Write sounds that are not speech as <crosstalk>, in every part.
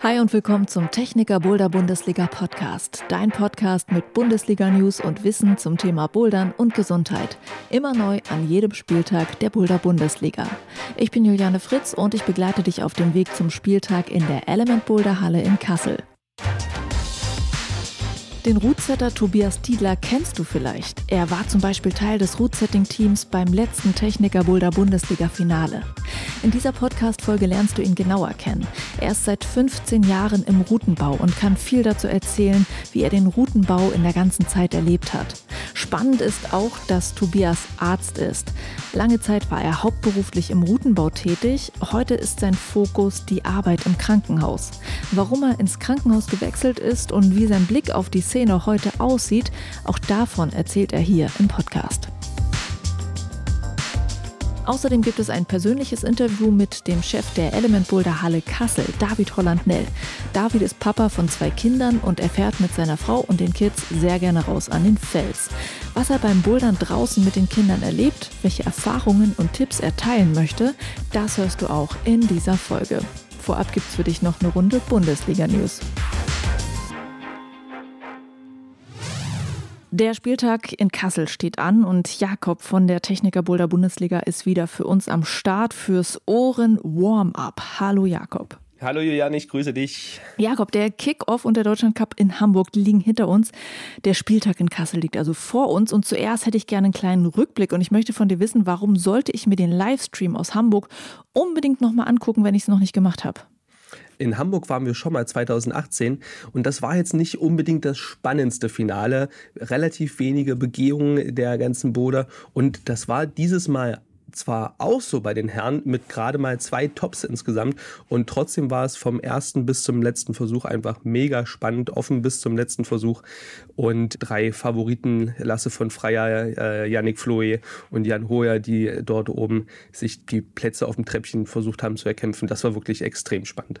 Hi und willkommen zum Techniker Boulder Bundesliga Podcast. Dein Podcast mit Bundesliga News und Wissen zum Thema Bouldern und Gesundheit. Immer neu an jedem Spieltag der Boulder Bundesliga. Ich bin Juliane Fritz und ich begleite dich auf dem Weg zum Spieltag in der Element Boulder Halle in Kassel. Den Rootsetter Tobias Tiedler kennst du vielleicht. Er war zum Beispiel Teil des Rootsetting-Teams beim letzten Techniker Boulder Bundesliga-Finale. In dieser Podcast-Folge lernst du ihn genauer kennen. Er ist seit 15 Jahren im Routenbau und kann viel dazu erzählen, wie er den Routenbau in der ganzen Zeit erlebt hat. Spannend ist auch, dass Tobias Arzt ist. Lange Zeit war er hauptberuflich im Routenbau tätig. Heute ist sein Fokus die Arbeit im Krankenhaus. Warum er ins Krankenhaus gewechselt ist und wie sein Blick auf die Szene heute aussieht, auch davon erzählt er hier im Podcast. Außerdem gibt es ein persönliches Interview mit dem Chef der Element Boulder Halle Kassel, David Holland-Nell. David ist Papa von zwei Kindern und er fährt mit seiner Frau und den Kids sehr gerne raus an den Fels. Was er beim Bouldern draußen mit den Kindern erlebt, welche Erfahrungen und Tipps er teilen möchte, das hörst du auch in dieser Folge. Vorab gibt's für dich noch eine Runde Bundesliga-News. Der Spieltag in Kassel steht an und Jakob von der Techniker Boulder Bundesliga ist wieder für uns am Start fürs Ohren Warm-up. Hallo Jakob. Hallo Julian, ich grüße dich. Jakob, der Kick-Off und der Deutschland Cup in Hamburg liegen hinter uns. Der Spieltag in Kassel liegt also vor uns. Und zuerst hätte ich gerne einen kleinen Rückblick und ich möchte von dir wissen, warum sollte ich mir den Livestream aus Hamburg unbedingt nochmal angucken, wenn ich es noch nicht gemacht habe? In Hamburg waren wir schon mal 2018 und das war jetzt nicht unbedingt das spannendste Finale. Relativ wenige Begehungen der ganzen Boder und das war dieses Mal zwar auch so bei den Herren mit gerade mal zwei Tops insgesamt und trotzdem war es vom ersten bis zum letzten Versuch einfach mega spannend, offen bis zum letzten Versuch und drei Favoriten, Lasse von Freier, äh, Yannick Floe und Jan Hoyer, die dort oben sich die Plätze auf dem Treppchen versucht haben zu erkämpfen. Das war wirklich extrem spannend.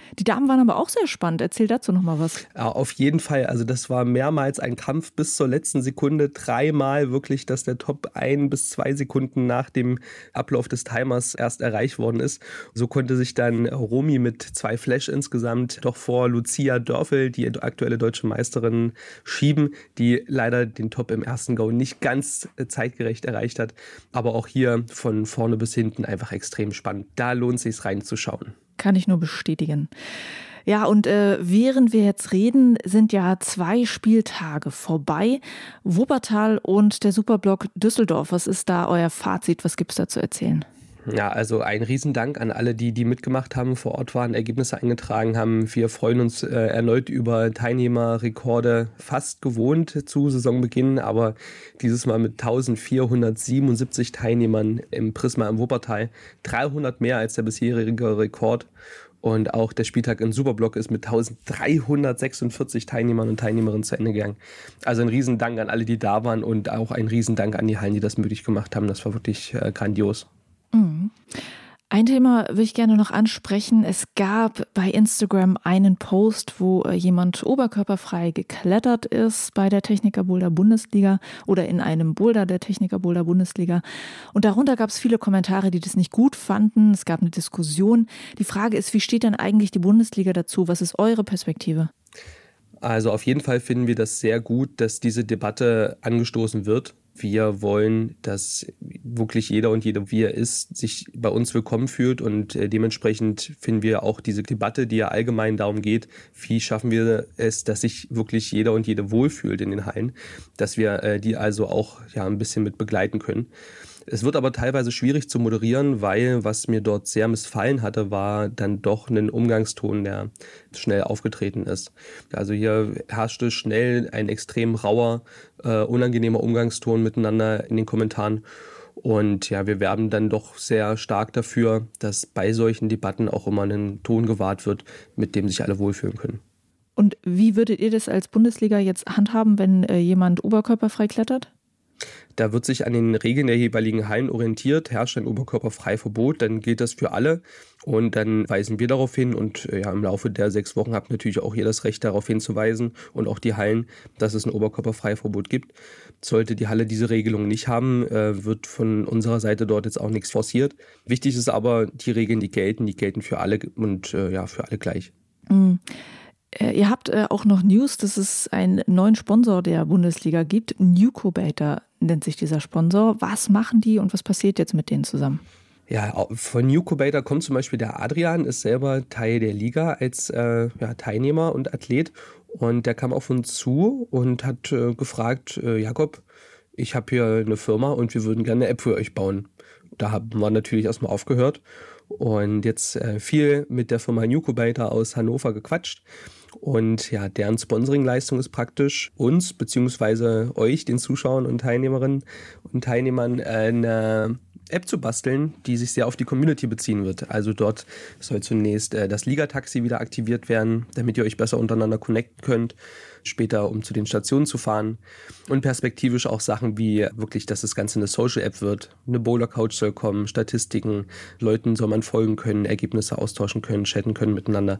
Die Damen waren aber auch sehr spannend. Erzähl dazu noch mal was. Ja, auf jeden Fall. Also das war mehrmals ein Kampf bis zur letzten Sekunde. Dreimal wirklich, dass der Top ein bis zwei Sekunden nach dem Ablauf des Timers erst erreicht worden ist. So konnte sich dann Romy mit zwei Flash insgesamt doch vor Lucia Dörfel, die aktuelle deutsche Meisterin, schieben, die leider den Top im ersten Go nicht ganz zeitgerecht erreicht hat. Aber auch hier von vorne bis hinten einfach extrem spannend. Da lohnt es sich reinzuschauen. Kann ich nur bestätigen. Ja, und äh, während wir jetzt reden, sind ja zwei Spieltage vorbei. Wuppertal und der Superblock Düsseldorf. Was ist da euer Fazit? Was gibt es da zu erzählen? Ja, also ein Riesendank an alle, die, die mitgemacht haben, vor Ort waren, Ergebnisse eingetragen haben. Wir freuen uns äh, erneut über Teilnehmerrekorde, fast gewohnt zu Saisonbeginn, aber dieses Mal mit 1477 Teilnehmern im Prisma im Wuppertal. 300 mehr als der bisherige Rekord. Und auch der Spieltag im Superblock ist mit 1346 Teilnehmern und Teilnehmerinnen zu Ende gegangen. Also ein Riesendank an alle, die da waren und auch ein Riesendank an die Hallen, die das möglich gemacht haben. Das war wirklich äh, grandios. Mhm. Ein Thema will ich gerne noch ansprechen. Es gab bei Instagram einen Post, wo äh, jemand oberkörperfrei geklettert ist bei der Techniker Boulder Bundesliga oder in einem Boulder der Techniker Boulder Bundesliga. Und darunter gab es viele Kommentare, die das nicht gut fanden. Es gab eine Diskussion. Die Frage ist, wie steht denn eigentlich die Bundesliga dazu? Was ist eure Perspektive? Also auf jeden Fall finden wir das sehr gut, dass diese Debatte angestoßen wird. Wir wollen, dass wirklich jeder und jede, wie er ist, sich bei uns willkommen fühlt und äh, dementsprechend finden wir auch diese Debatte, die ja allgemein darum geht, wie schaffen wir es, dass sich wirklich jeder und jede wohlfühlt in den Hallen, dass wir äh, die also auch ja ein bisschen mit begleiten können. Es wird aber teilweise schwierig zu moderieren, weil was mir dort sehr missfallen hatte, war dann doch ein Umgangston, der schnell aufgetreten ist. Also hier herrschte schnell ein extrem rauer, äh, unangenehmer Umgangston miteinander in den Kommentaren. Und ja, wir werben dann doch sehr stark dafür, dass bei solchen Debatten auch immer ein Ton gewahrt wird, mit dem sich alle wohlfühlen können. Und wie würdet ihr das als Bundesliga jetzt handhaben, wenn äh, jemand oberkörperfrei klettert? Da wird sich an den Regeln der jeweiligen Hallen orientiert. Herrscht ein Oberkörperfreiverbot, dann gilt das für alle. Und dann weisen wir darauf hin. Und äh, ja, im Laufe der sechs Wochen habt natürlich auch ihr das Recht, darauf hinzuweisen und auch die Hallen, dass es ein Oberkörperfreiverbot gibt. Sollte die Halle diese Regelung nicht haben, äh, wird von unserer Seite dort jetzt auch nichts forciert. Wichtig ist aber, die Regeln, die gelten, die gelten für alle und äh, ja, für alle gleich. Mhm. Ihr habt äh, auch noch News, dass es einen neuen Sponsor der Bundesliga gibt. Newcobator nennt sich dieser Sponsor. Was machen die und was passiert jetzt mit denen zusammen? Ja, von Newcobator kommt zum Beispiel der Adrian, ist selber Teil der Liga als äh, ja, Teilnehmer und Athlet. Und der kam auf uns zu und hat äh, gefragt, äh, Jakob, ich habe hier eine Firma und wir würden gerne eine App für euch bauen. Da haben wir natürlich erstmal aufgehört und jetzt äh, viel mit der Firma Newcobator aus Hannover gequatscht. Und ja, deren Sponsoringleistung ist praktisch uns beziehungsweise euch, den Zuschauern und Teilnehmerinnen und Teilnehmern, eine App zu basteln, die sich sehr auf die Community beziehen wird. Also dort soll zunächst äh, das Liga-Taxi wieder aktiviert werden, damit ihr euch besser untereinander connecten könnt später um zu den Stationen zu fahren. Und perspektivisch auch Sachen wie wirklich, dass das Ganze eine Social-App wird. Eine Bowler-Couch soll kommen, Statistiken, Leuten soll man folgen können, Ergebnisse austauschen können, chatten können miteinander.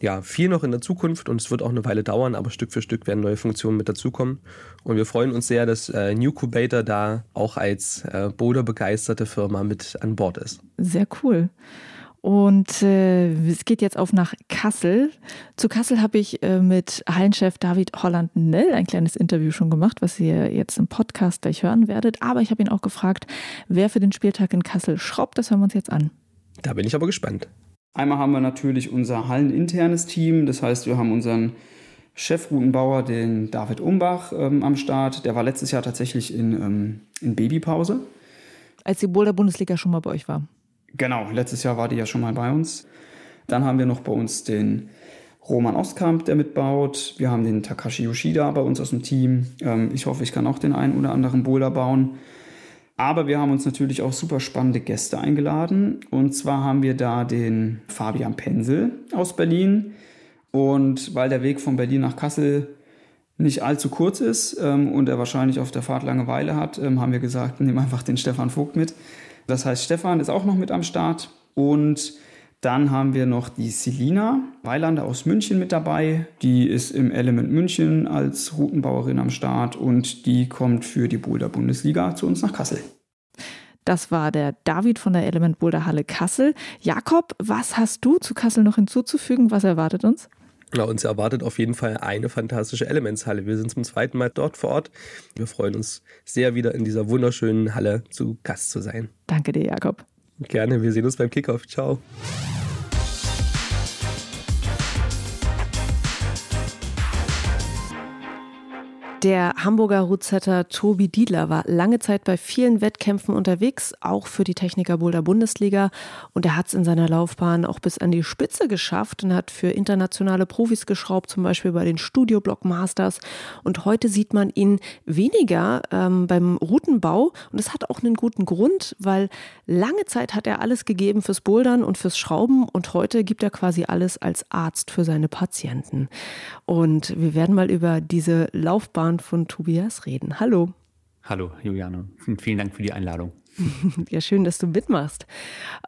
Ja, viel noch in der Zukunft und es wird auch eine Weile dauern, aber Stück für Stück werden neue Funktionen mit dazukommen. Und wir freuen uns sehr, dass äh, Newcubator da auch als äh, Boulder-begeisterte Firma mit an Bord ist. Sehr cool. Und äh, es geht jetzt auf nach Kassel. Zu Kassel habe ich äh, mit Hallenchef David Holland-Nell ein kleines Interview schon gemacht, was ihr jetzt im Podcast gleich hören werdet. Aber ich habe ihn auch gefragt, wer für den Spieltag in Kassel schraubt. Das hören wir uns jetzt an. Da bin ich aber gespannt. Einmal haben wir natürlich unser halleninternes Team. Das heißt, wir haben unseren Chefroutenbauer, den David Umbach, ähm, am Start. Der war letztes Jahr tatsächlich in, ähm, in Babypause. Als die Boulder-Bundesliga schon mal bei euch war. Genau, letztes Jahr war die ja schon mal bei uns. Dann haben wir noch bei uns den Roman Ostkamp, der mitbaut. Wir haben den Takashi Yoshida bei uns aus dem Team. Ähm, ich hoffe, ich kann auch den einen oder anderen Boulder bauen. Aber wir haben uns natürlich auch super spannende Gäste eingeladen. Und zwar haben wir da den Fabian Pensel aus Berlin. Und weil der Weg von Berlin nach Kassel nicht allzu kurz ist ähm, und er wahrscheinlich auf der Fahrt Langeweile hat, ähm, haben wir gesagt, nehmen einfach den Stefan Vogt mit. Das heißt, Stefan ist auch noch mit am Start. Und dann haben wir noch die Selina Weilander aus München mit dabei. Die ist im Element München als Routenbauerin am Start und die kommt für die Boulder Bundesliga zu uns nach Kassel. Das war der David von der Element Boulder Halle Kassel. Jakob, was hast du zu Kassel noch hinzuzufügen? Was erwartet uns? Ja, uns erwartet auf jeden Fall eine fantastische Elementshalle. Wir sind zum zweiten Mal dort vor Ort. Wir freuen uns sehr, wieder in dieser wunderschönen Halle zu Gast zu sein. Danke dir, Jakob. Gerne, wir sehen uns beim Kickoff. Ciao. Der Hamburger Rootsetter Tobi Diedler war lange Zeit bei vielen Wettkämpfen unterwegs, auch für die Techniker Boulder Bundesliga. Und er hat es in seiner Laufbahn auch bis an die Spitze geschafft und hat für internationale Profis geschraubt, zum Beispiel bei den Studio Block Masters. Und heute sieht man ihn weniger ähm, beim Routenbau. Und es hat auch einen guten Grund, weil lange Zeit hat er alles gegeben fürs Bouldern und fürs Schrauben. Und heute gibt er quasi alles als Arzt für seine Patienten. Und wir werden mal über diese Laufbahn Roman von Tobias reden. Hallo. Hallo, Juliane. Vielen Dank für die Einladung. <laughs> Ja, schön, dass du mitmachst.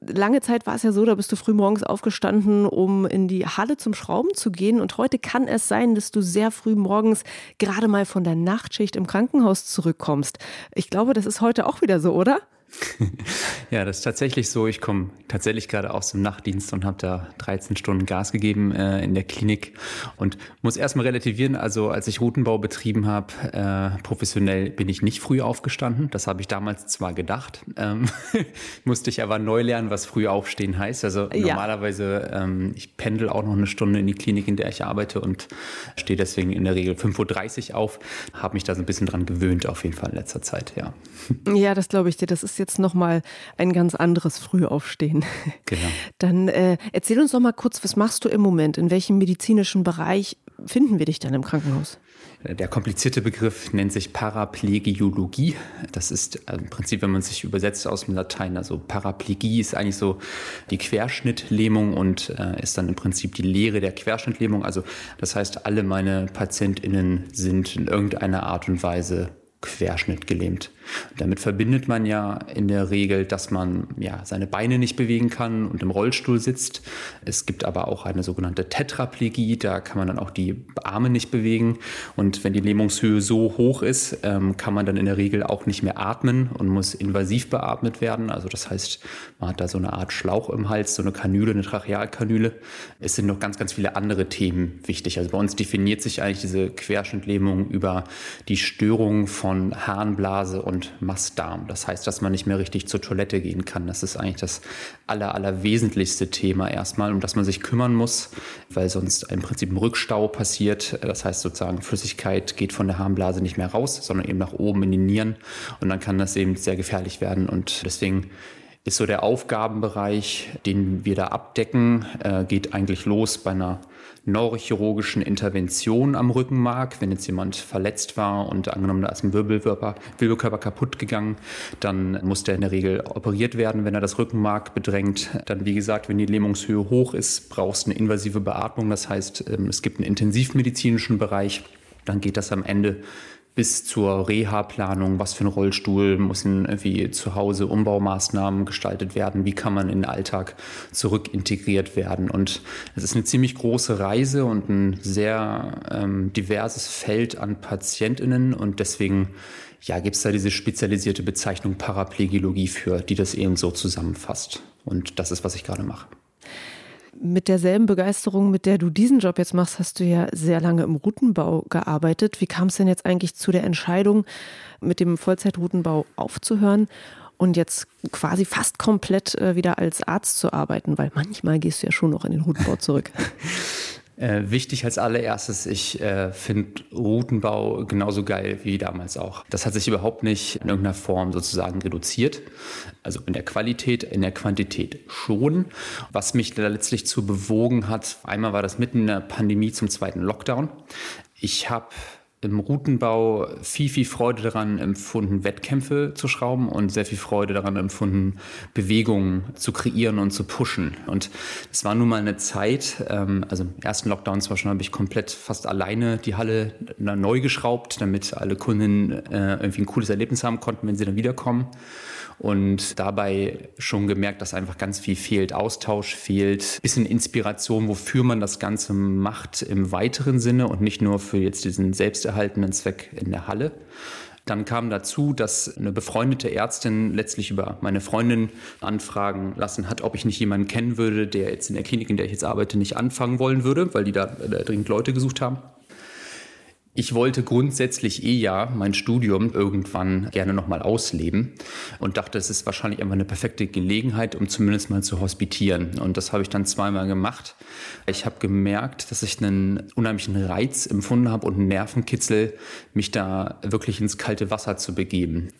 Lange Zeit war es ja so, da bist du früh morgens aufgestanden, um in die Halle zum Schrauben zu gehen. Und heute kann es sein, dass du sehr früh morgens gerade mal von der Nachtschicht im Krankenhaus zurückkommst. Ich glaube, das ist heute auch wieder so, oder? <laughs> ja, das ist tatsächlich so. Ich komme tatsächlich gerade aus dem Nachtdienst und habe da 13 Stunden Gas gegeben äh, in der Klinik und muss erstmal relativieren. Also als ich Routenbau betrieben habe, äh, professionell bin ich nicht früh aufgestanden. Das habe ich damals zwar gedacht, ähm, <laughs> musste ich aber neu lernen, was früh aufstehen heißt. Also ja. normalerweise, ähm, ich pendel auch noch eine Stunde in die Klinik, in der ich arbeite und stehe deswegen in der Regel 5.30 Uhr auf. Habe mich da so ein bisschen dran gewöhnt, auf jeden Fall in letzter Zeit, ja. Ja, das glaube ich dir. Das ist jetzt nochmal ein ganz anderes Frühaufstehen. Genau. <laughs> Dann äh, erzähl uns doch mal kurz, was machst du im Moment? In welchem medizinischen Bereich finden wir dich dann im Krankenhaus? Der komplizierte Begriff nennt sich Paraplegiologie. Das ist äh, im Prinzip, wenn man sich übersetzt aus dem Latein, also Paraplegie ist eigentlich so die Querschnittlähmung und äh, ist dann im Prinzip die Lehre der Querschnittlähmung. Also das heißt, alle meine PatientInnen sind in irgendeiner Art und Weise querschnittgelähmt. Damit verbindet man ja in der Regel, dass man ja seine Beine nicht bewegen kann und im Rollstuhl sitzt. Es gibt aber auch eine sogenannte Tetraplegie, da kann man dann auch die Arme nicht bewegen. Und wenn die Lähmungshöhe so hoch ist, ähm, kann man dann in der Regel auch nicht mehr atmen und muss invasiv beatmet werden. Also das heißt, man hat da so eine Art Schlauch im Hals, so eine Kanüle, eine Trachealkanüle. Es sind noch ganz, ganz viele andere Themen wichtig. Also bei uns definiert sich eigentlich diese Querschnittlähmung über die Störung von Harnblase und Mastdarm. Das heißt, dass man nicht mehr richtig zur Toilette gehen kann. Das ist eigentlich das aller, aller wesentlichste Thema erstmal, um das man sich kümmern muss, weil sonst im Prinzip ein Rückstau passiert. Das heißt sozusagen, Flüssigkeit geht von der Harnblase nicht mehr raus, sondern eben nach oben in die Nieren. Und dann kann das eben sehr gefährlich werden. Und deswegen ist so der Aufgabenbereich, den wir da abdecken, äh, geht eigentlich los bei einer neurochirurgischen Intervention am Rückenmark. Wenn jetzt jemand verletzt war und angenommen, da ist ein Wirbelkörper, Wirbelkörper kaputt gegangen, dann muss der in der Regel operiert werden, wenn er das Rückenmark bedrängt. Dann, wie gesagt, wenn die Lähmungshöhe hoch ist, brauchst du eine invasive Beatmung. Das heißt, ähm, es gibt einen intensivmedizinischen Bereich. Dann geht das am Ende bis zur Reha-Planung, was für ein Rollstuhl muss irgendwie zu Hause Umbaumaßnahmen gestaltet werden, wie kann man in den Alltag zurück integriert werden. Und es ist eine ziemlich große Reise und ein sehr ähm, diverses Feld an PatientInnen und deswegen ja, gibt es da diese spezialisierte Bezeichnung Paraplegiologie für, die das eben so zusammenfasst. Und das ist, was ich gerade mache mit derselben Begeisterung, mit der du diesen Job jetzt machst, hast du ja sehr lange im Routenbau gearbeitet. Wie kam es denn jetzt eigentlich zu der Entscheidung, mit dem Vollzeitroutenbau aufzuhören und jetzt quasi fast komplett äh, wieder als Arzt zu arbeiten? Weil manchmal gehst du ja schon noch in den Routenbau zurück. <laughs> Äh, wichtig als allererstes, ich äh, finde Routenbau genauso geil wie damals auch. Das hat sich überhaupt nicht in irgendeiner Form sozusagen reduziert. Also in der Qualität, in der Quantität schon. Was mich da letztlich zu bewogen hat, einmal war das mitten in der Pandemie zum zweiten Lockdown. Ich habe im Routenbau viel, viel Freude daran empfunden, Wettkämpfe zu schrauben und sehr viel Freude daran empfunden, Bewegungen zu kreieren und zu pushen. Und es war nun mal eine Zeit, ähm, also im ersten Lockdown zwar schon, habe ich komplett fast alleine die Halle neu geschraubt, damit alle Kunden äh, irgendwie ein cooles Erlebnis haben konnten, wenn sie dann wiederkommen und dabei schon gemerkt, dass einfach ganz viel fehlt. Austausch fehlt, bisschen Inspiration, wofür man das Ganze macht im weiteren Sinne und nicht nur für jetzt diesen selbsterhaltenden Zweck in der Halle. Dann kam dazu, dass eine befreundete Ärztin letztlich über meine Freundin anfragen lassen hat, ob ich nicht jemanden kennen würde, der jetzt in der Klinik, in der ich jetzt arbeite, nicht anfangen wollen würde, weil die da dringend Leute gesucht haben. Ich wollte grundsätzlich eh ja mein Studium irgendwann gerne nochmal ausleben und dachte, es ist wahrscheinlich einfach eine perfekte Gelegenheit, um zumindest mal zu hospitieren. Und das habe ich dann zweimal gemacht. Ich habe gemerkt, dass ich einen unheimlichen Reiz empfunden habe und einen Nervenkitzel, mich da wirklich ins kalte Wasser zu begeben.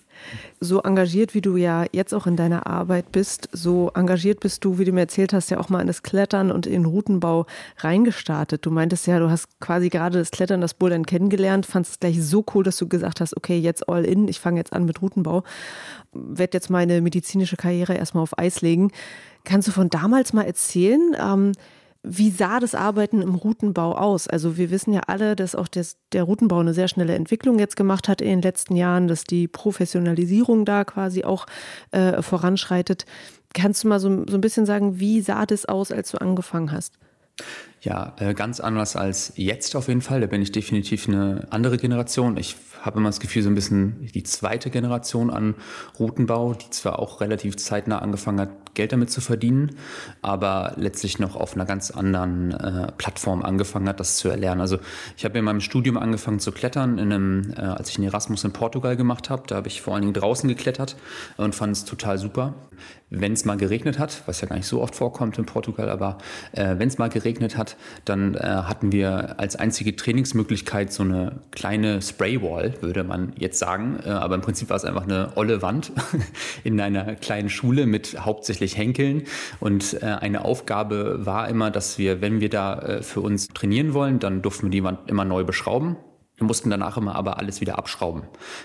So engagiert, wie du ja jetzt auch in deiner Arbeit bist, so engagiert bist du, wie du mir erzählt hast, ja auch mal in das Klettern und in Routenbau reingestartet. Du meintest ja, du hast quasi gerade das Klettern, das Bouldern kennengelernt, fandest es gleich so cool, dass du gesagt hast, okay, jetzt all in, ich fange jetzt an mit Routenbau, werde jetzt meine medizinische Karriere erstmal auf Eis legen. Kannst du von damals mal erzählen? Ähm, wie sah das Arbeiten im Routenbau aus? Also wir wissen ja alle, dass auch das, der Routenbau eine sehr schnelle Entwicklung jetzt gemacht hat in den letzten Jahren, dass die Professionalisierung da quasi auch äh, voranschreitet. Kannst du mal so, so ein bisschen sagen, wie sah das aus, als du angefangen hast? Ja, äh, ganz anders als jetzt auf jeden Fall. Da bin ich definitiv eine andere Generation. Ich habe immer das Gefühl, so ein bisschen die zweite Generation an Routenbau, die zwar auch relativ zeitnah angefangen hat, Geld damit zu verdienen, aber letztlich noch auf einer ganz anderen äh, Plattform angefangen hat, das zu erlernen. Also ich habe in meinem Studium angefangen zu klettern, in einem, äh, als ich einen Erasmus in Portugal gemacht habe. Da habe ich vor allen Dingen draußen geklettert und fand es total super. Wenn es mal geregnet hat, was ja gar nicht so oft vorkommt in Portugal, aber äh, wenn es mal geregnet hat, dann äh, hatten wir als einzige Trainingsmöglichkeit so eine kleine Spraywall, würde man jetzt sagen. Äh, aber im Prinzip war es einfach eine olle Wand <laughs> in einer kleinen Schule mit hauptsächlich Henkeln. Und äh, eine Aufgabe war immer, dass wir, wenn wir da äh, für uns trainieren wollen, dann durften wir die Wand immer neu beschrauben. Wir mussten danach immer aber alles wieder abschrauben,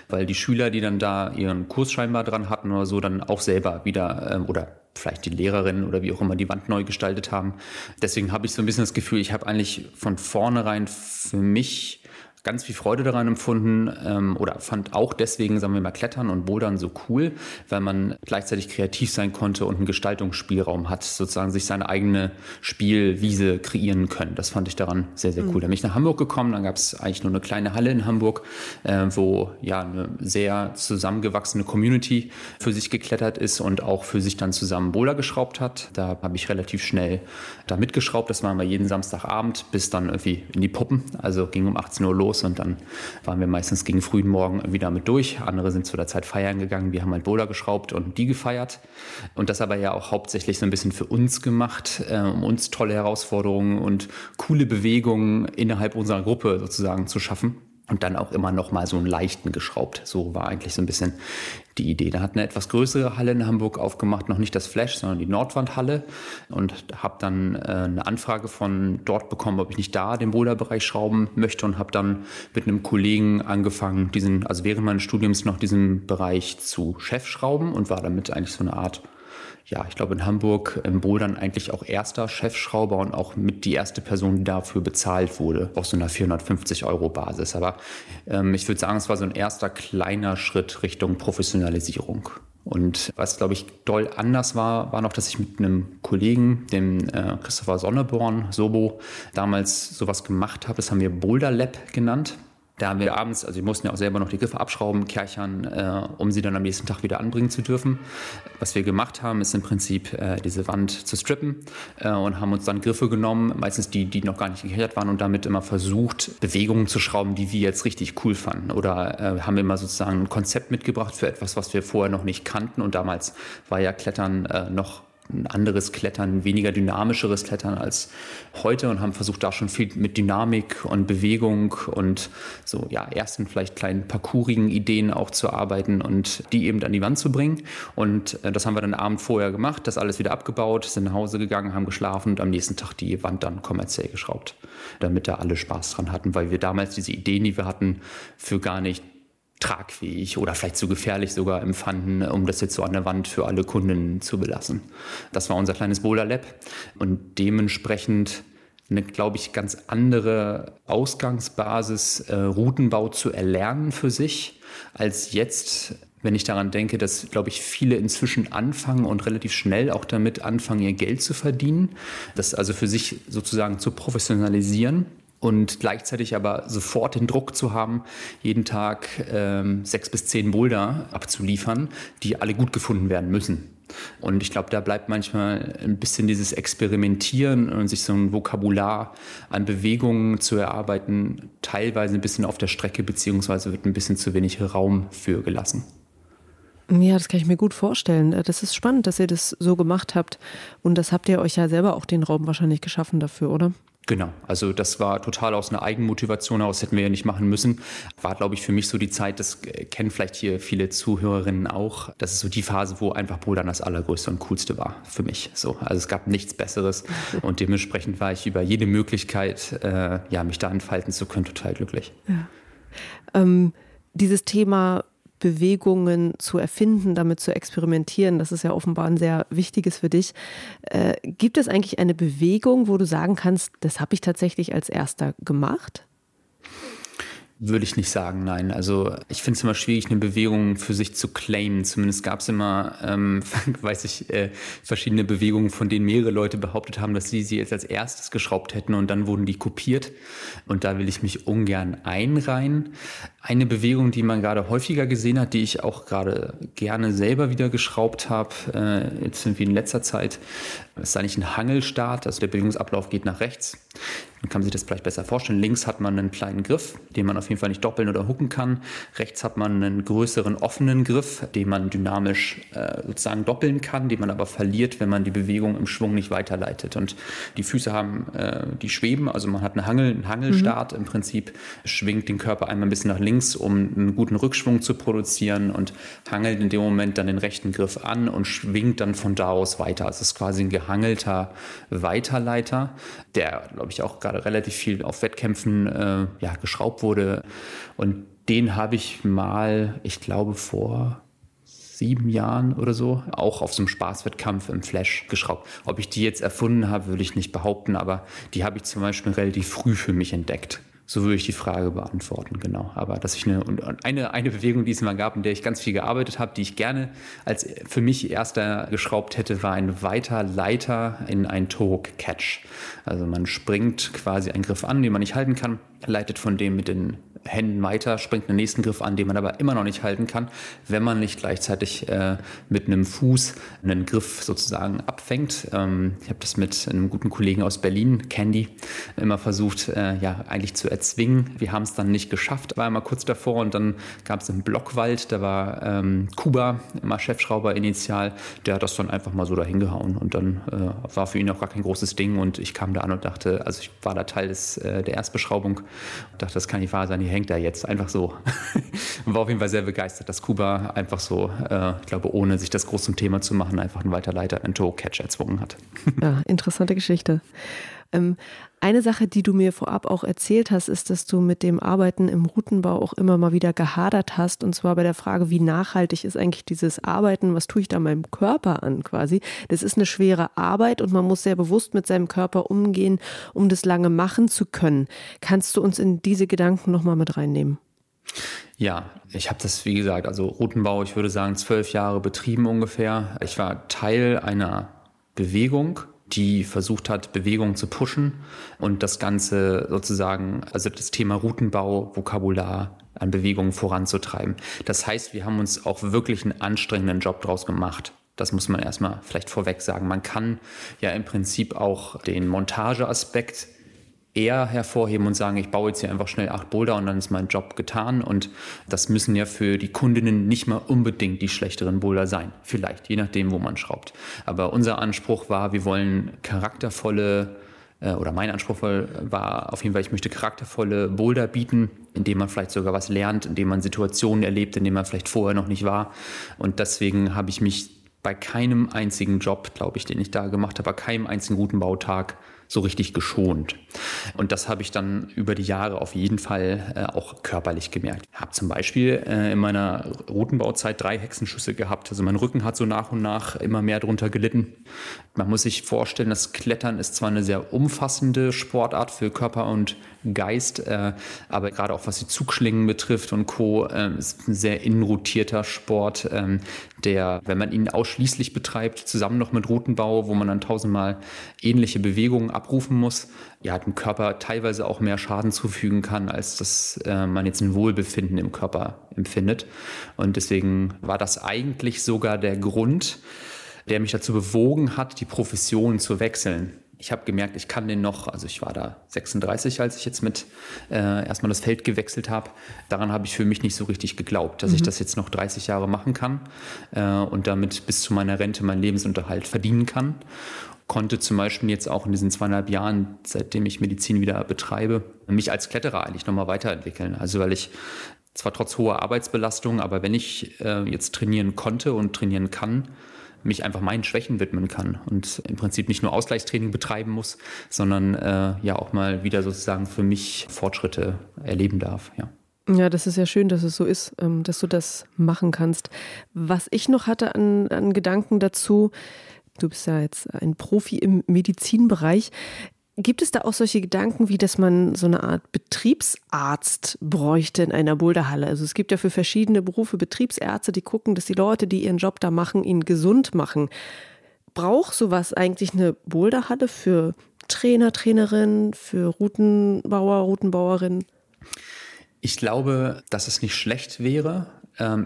weil die Schüler, die dann da ihren Kurs scheinbar dran hatten oder so, dann auch selber wieder ähm, oder vielleicht die Lehrerin oder wie auch immer die Wand neu gestaltet haben. Deswegen habe ich so ein bisschen das Gefühl, ich habe eigentlich von vornherein für mich ganz viel Freude daran empfunden ähm, oder fand auch deswegen, sagen wir mal, Klettern und Bouldern so cool, weil man gleichzeitig kreativ sein konnte und einen Gestaltungsspielraum hat, sozusagen sich seine eigene Spielwiese kreieren können. Das fand ich daran sehr, sehr cool. Mhm. Da bin ich nach Hamburg gekommen, dann gab es eigentlich nur eine kleine Halle in Hamburg, äh, wo ja eine sehr zusammengewachsene Community für sich geklettert ist und auch für sich dann zusammen Boulder geschraubt hat. Da habe ich relativ schnell da mitgeschraubt. Das waren wir jeden Samstagabend bis dann irgendwie in die Puppen. Also ging um 18 Uhr los los und dann waren wir meistens gegen frühen Morgen wieder mit durch. Andere sind zu der Zeit feiern gegangen. Wir haben halt Boulder geschraubt und die gefeiert. Und das aber ja auch hauptsächlich so ein bisschen für uns gemacht, äh, um uns tolle Herausforderungen und coole Bewegungen innerhalb unserer Gruppe sozusagen zu schaffen und dann auch immer noch mal so einen leichten geschraubt. So war eigentlich so ein bisschen die Idee. Da hat eine etwas größere Halle in Hamburg aufgemacht, noch nicht das Flash, sondern die Nordwandhalle und habe dann äh, eine Anfrage von dort bekommen, ob ich nicht da den Boulderbereich schrauben möchte und habe dann mit einem Kollegen angefangen, diesen, also während meines Studiums noch diesen Bereich zu Chefschrauben und war damit eigentlich so eine Art ja, ich glaube in Hamburg im Bouldern eigentlich auch erster Chefschrauber und auch mit die erste Person, die dafür bezahlt wurde, auf so einer 450 Euro Basis. Aber ähm, ich würde sagen, es war so ein erster kleiner Schritt Richtung Professionalisierung. Und was, glaube ich, doll anders war, war noch, dass ich mit einem Kollegen, dem äh, Christopher Sonneborn, Sobo, damals sowas gemacht habe. Das haben wir Boulder Lab genannt. Da haben wir abends, also wir mussten ja auch selber noch die Griffe abschrauben, kerchern, äh, um sie dann am nächsten Tag wieder anbringen zu dürfen. Was wir gemacht haben, ist im Prinzip äh, diese Wand zu strippen äh, und haben uns dann Griffe genommen, meistens die, die noch gar nicht gekerchert waren und damit immer versucht, Bewegungen zu schrauben, die wir jetzt richtig cool fanden. Oder äh, haben wir mal sozusagen ein Konzept mitgebracht für etwas, was wir vorher noch nicht kannten und damals war ja Klettern äh, noch ein anderes Klettern, weniger dynamischeres Klettern als heute und haben versucht, da schon viel mit Dynamik und Bewegung und so, ja, ersten vielleicht kleinen parkourigen Ideen auch zu arbeiten und die eben an die Wand zu bringen. Und äh, das haben wir dann Abend vorher gemacht, das alles wieder abgebaut, sind nach Hause gegangen, haben geschlafen und am nächsten Tag die Wand dann kommerziell geschraubt, damit da alle Spaß dran hatten, weil wir damals diese Ideen, die wir hatten, für gar nicht tragfähig oder vielleicht zu gefährlich sogar empfanden, um das jetzt so an der Wand für alle Kunden zu belassen. Das war unser kleines Boulder Lab und dementsprechend eine, glaube ich, ganz andere Ausgangsbasis, äh, Routenbau zu erlernen für sich, als jetzt, wenn ich daran denke, dass, glaube ich, viele inzwischen anfangen und relativ schnell auch damit anfangen, ihr Geld zu verdienen, das also für sich sozusagen zu professionalisieren und gleichzeitig aber sofort den Druck zu haben, jeden Tag ähm, sechs bis zehn Boulder abzuliefern, die alle gut gefunden werden müssen. Und ich glaube, da bleibt manchmal ein bisschen dieses Experimentieren und sich so ein Vokabular an Bewegungen zu erarbeiten, teilweise ein bisschen auf der Strecke, beziehungsweise wird ein bisschen zu wenig Raum für gelassen. Ja, das kann ich mir gut vorstellen. Das ist spannend, dass ihr das so gemacht habt. Und das habt ihr euch ja selber auch den Raum wahrscheinlich geschaffen dafür, oder? Genau, also das war total aus einer Eigenmotivation aus, hätten wir ja nicht machen müssen. War, glaube ich, für mich so die Zeit, das kennen vielleicht hier viele Zuhörerinnen auch. Das ist so die Phase, wo einfach Bouldern das allergrößte und coolste war für mich. So, also es gab nichts Besseres <laughs> und dementsprechend war ich über jede Möglichkeit, äh, ja, mich da entfalten zu können, total glücklich. Ja. Ähm, dieses Thema Bewegungen zu erfinden, damit zu experimentieren. Das ist ja offenbar ein sehr wichtiges für dich. Äh, gibt es eigentlich eine Bewegung, wo du sagen kannst, das habe ich tatsächlich als erster gemacht? Würde ich nicht sagen, nein. Also ich finde es immer schwierig, eine Bewegung für sich zu claimen. Zumindest gab es immer, ähm, <laughs> weiß ich, äh, verschiedene Bewegungen, von denen mehrere Leute behauptet haben, dass sie sie jetzt als erstes geschraubt hätten und dann wurden die kopiert. Und da will ich mich ungern einreihen. Eine Bewegung, die man gerade häufiger gesehen hat, die ich auch gerade gerne selber wieder geschraubt habe, äh, jetzt irgendwie in letzter Zeit, ist eigentlich ein Hangelstart. Also der Bewegungsablauf geht nach rechts. Man kann sich das vielleicht besser vorstellen. Links hat man einen kleinen Griff, den man auf jeden Fall nicht doppeln oder hucken kann. Rechts hat man einen größeren offenen Griff, den man dynamisch äh, sozusagen doppeln kann, den man aber verliert, wenn man die Bewegung im Schwung nicht weiterleitet. Und die Füße haben, äh, die schweben, also man hat eine Hangel, einen Hangelstart mhm. im Prinzip, schwingt den Körper einmal ein bisschen nach links, um einen guten Rückschwung zu produzieren und hangelt in dem Moment dann den rechten Griff an und schwingt dann von da aus weiter. Also es ist quasi ein gehangelter Weiterleiter, der, glaube ich, auch gerade gerade relativ viel auf Wettkämpfen äh, ja, geschraubt wurde. Und den habe ich mal, ich glaube, vor sieben Jahren oder so, auch auf so einem Spaßwettkampf im Flash geschraubt. Ob ich die jetzt erfunden habe, würde ich nicht behaupten, aber die habe ich zum Beispiel relativ früh für mich entdeckt So würde ich die Frage beantworten, genau. Aber dass ich eine, eine, eine Bewegung, die es mal gab, in der ich ganz viel gearbeitet habe, die ich gerne als für mich erster geschraubt hätte, war ein weiter Leiter in ein Toe-Hook Catch. Also man springt quasi einen Griff an, den man nicht halten kann, leitet von dem mit den Händen weiter, springt einen nächsten Griff an, den man aber immer noch nicht halten kann, wenn man nicht gleichzeitig äh, mit einem Fuß einen Griff sozusagen abfängt. Ähm, ich habe das mit einem guten Kollegen aus Berlin, Candy, immer versucht, äh, ja, eigentlich zu erzwingen. Wir haben es dann nicht geschafft, war immer kurz davor und dann gab es einen Blockwald, da war ähm, Kuba, immer Chefschrauber initial, der hat das dann einfach mal so dahin gehauen und dann äh, war für ihn auch gar kein großes Ding und ich kam da an und dachte, also ich war da Teil des, äh, der Erstbeschraubung und dachte, das kann nicht wahr sein, die hängt da jetzt einfach so. und <laughs> war auf jeden Fall sehr begeistert, dass Kuba einfach so, äh, ich glaube, ohne sich das groß zum Thema zu machen, einfach einen Weiterleiter einen Toe-Catch erzwungen hat. <laughs> ja, interessante Geschichte. Ähm, eine Sache, die du mir vorab auch erzählt hast, ist, dass du mit dem Arbeiten im Routenbau auch immer mal wieder gehadert hast. Und zwar bei der Frage, wie nachhaltig ist eigentlich dieses Arbeiten? Was tue ich da meinem Körper an quasi? Das ist eine schwere Arbeit und man muss sehr bewusst mit seinem Körper umgehen, um das lange machen zu können. Kannst du uns in diese Gedanken nochmal mit reinnehmen? Ja, ich habe das, wie gesagt, also Routenbau, ich würde sagen, zwölf Jahre betrieben ungefähr. Ich war Teil einer Bewegung, die versucht hat, Bewegung zu pushen und das Ganze sozusagen, also das Thema Routenbau, Vokabular an Bewegungen voranzutreiben. Das heißt, wir haben uns auch wirklich einen anstrengenden Job draus gemacht. Das muss man erstmal vielleicht vorweg sagen. Man kann ja im Prinzip auch den Montageaspekt eher hervorheben und sagen, ich baue jetzt hier einfach schnell acht Boulder und dann ist mein Job getan. Und das müssen ja für die Kundinnen nicht mal unbedingt die schlechteren Boulder sein. Vielleicht, je nachdem, wo man schraubt. Aber unser Anspruch war, wir wollen charaktervolle äh, oder mein Anspruch war auf jeden Fall, ich möchte charaktervolle Boulder bieten, indem man vielleicht sogar was lernt, indem man Situationen erlebt, in denen man vielleicht vorher noch nicht war. Und deswegen habe ich mich bei keinem einzigen Job, glaube ich, den ich da gemacht habe, bei keinem einzigen guten Bautag so richtig geschont. Und das habe ich dann über die Jahre auf jeden Fall äh, auch körperlich gemerkt. Ich habe zum Beispiel äh, in meiner Routenbauzeit drei Hexenschüsse gehabt. Also mein Rücken hat so nach und nach immer mehr drunter gelitten. Man muss sich vorstellen, das Klettern ist zwar eine sehr umfassende Sportart für Körper und Geist, äh, aber gerade auch was die Zugschlingen betrifft und Co. Äh, ist ein sehr inrotierter Sport, ähm, der, wenn man ihn ausschließlich betreibt, zusammen noch mit Routenbau, wo man dann tausendmal ähnliche Bewegungen abrufen muss, ja, dem Körper teilweise auch mehr Schaden zufügen kann, als dass äh, man jetzt ein Wohlbefinden im Körper empfindet. Und deswegen war das eigentlich sogar der Grund, der mich dazu bewogen hat, die Profession zu wechseln ich habe gemerkt, ich kann den noch, also ich war da 36, als ich jetzt mit äh, erstmal das Feld gewechselt habe. Daran habe ich für mich nicht so richtig geglaubt, dass mhm. ich das jetzt noch 30 Jahre machen kann äh, und damit bis zu meiner Rente meinen Lebensunterhalt verdienen kann. Konnte zum Beispiel jetzt auch in diesen zweieinhalb Jahren, seitdem ich Medizin wieder betreibe, mich als Kletterer eigentlich nochmal weiterentwickeln. Also weil ich zwar trotz hoher Arbeitsbelastung, aber wenn ich äh, jetzt trainieren konnte und trainieren kann, mich einfach meinen Schwächen widmen kann und im Prinzip nicht nur Ausgleichstraining betreiben muss, sondern äh, ja auch mal wieder sozusagen für mich Fortschritte erleben darf. Ja. Ja, das ist ja schön, dass es so ist, ähm, dass du das machen kannst. Was ich noch hatte an, an Gedanken dazu, du bist ja jetzt ein Profi im Medizinbereich. Gibt es da auch solche Gedanken, wie dass man so eine Art Betriebsarzt bräuchte in einer Boulderhalle? Also es gibt ja für verschiedene Berufe Betriebsärzte, die gucken, dass die Leute, die ihren Job da machen, ihn gesund machen. Braucht sowas eigentlich eine Boulderhalle für Trainer, Trainerinnen, für Routenbauer, Routenbauerinnen? Ich glaube, dass es nicht schlecht wäre,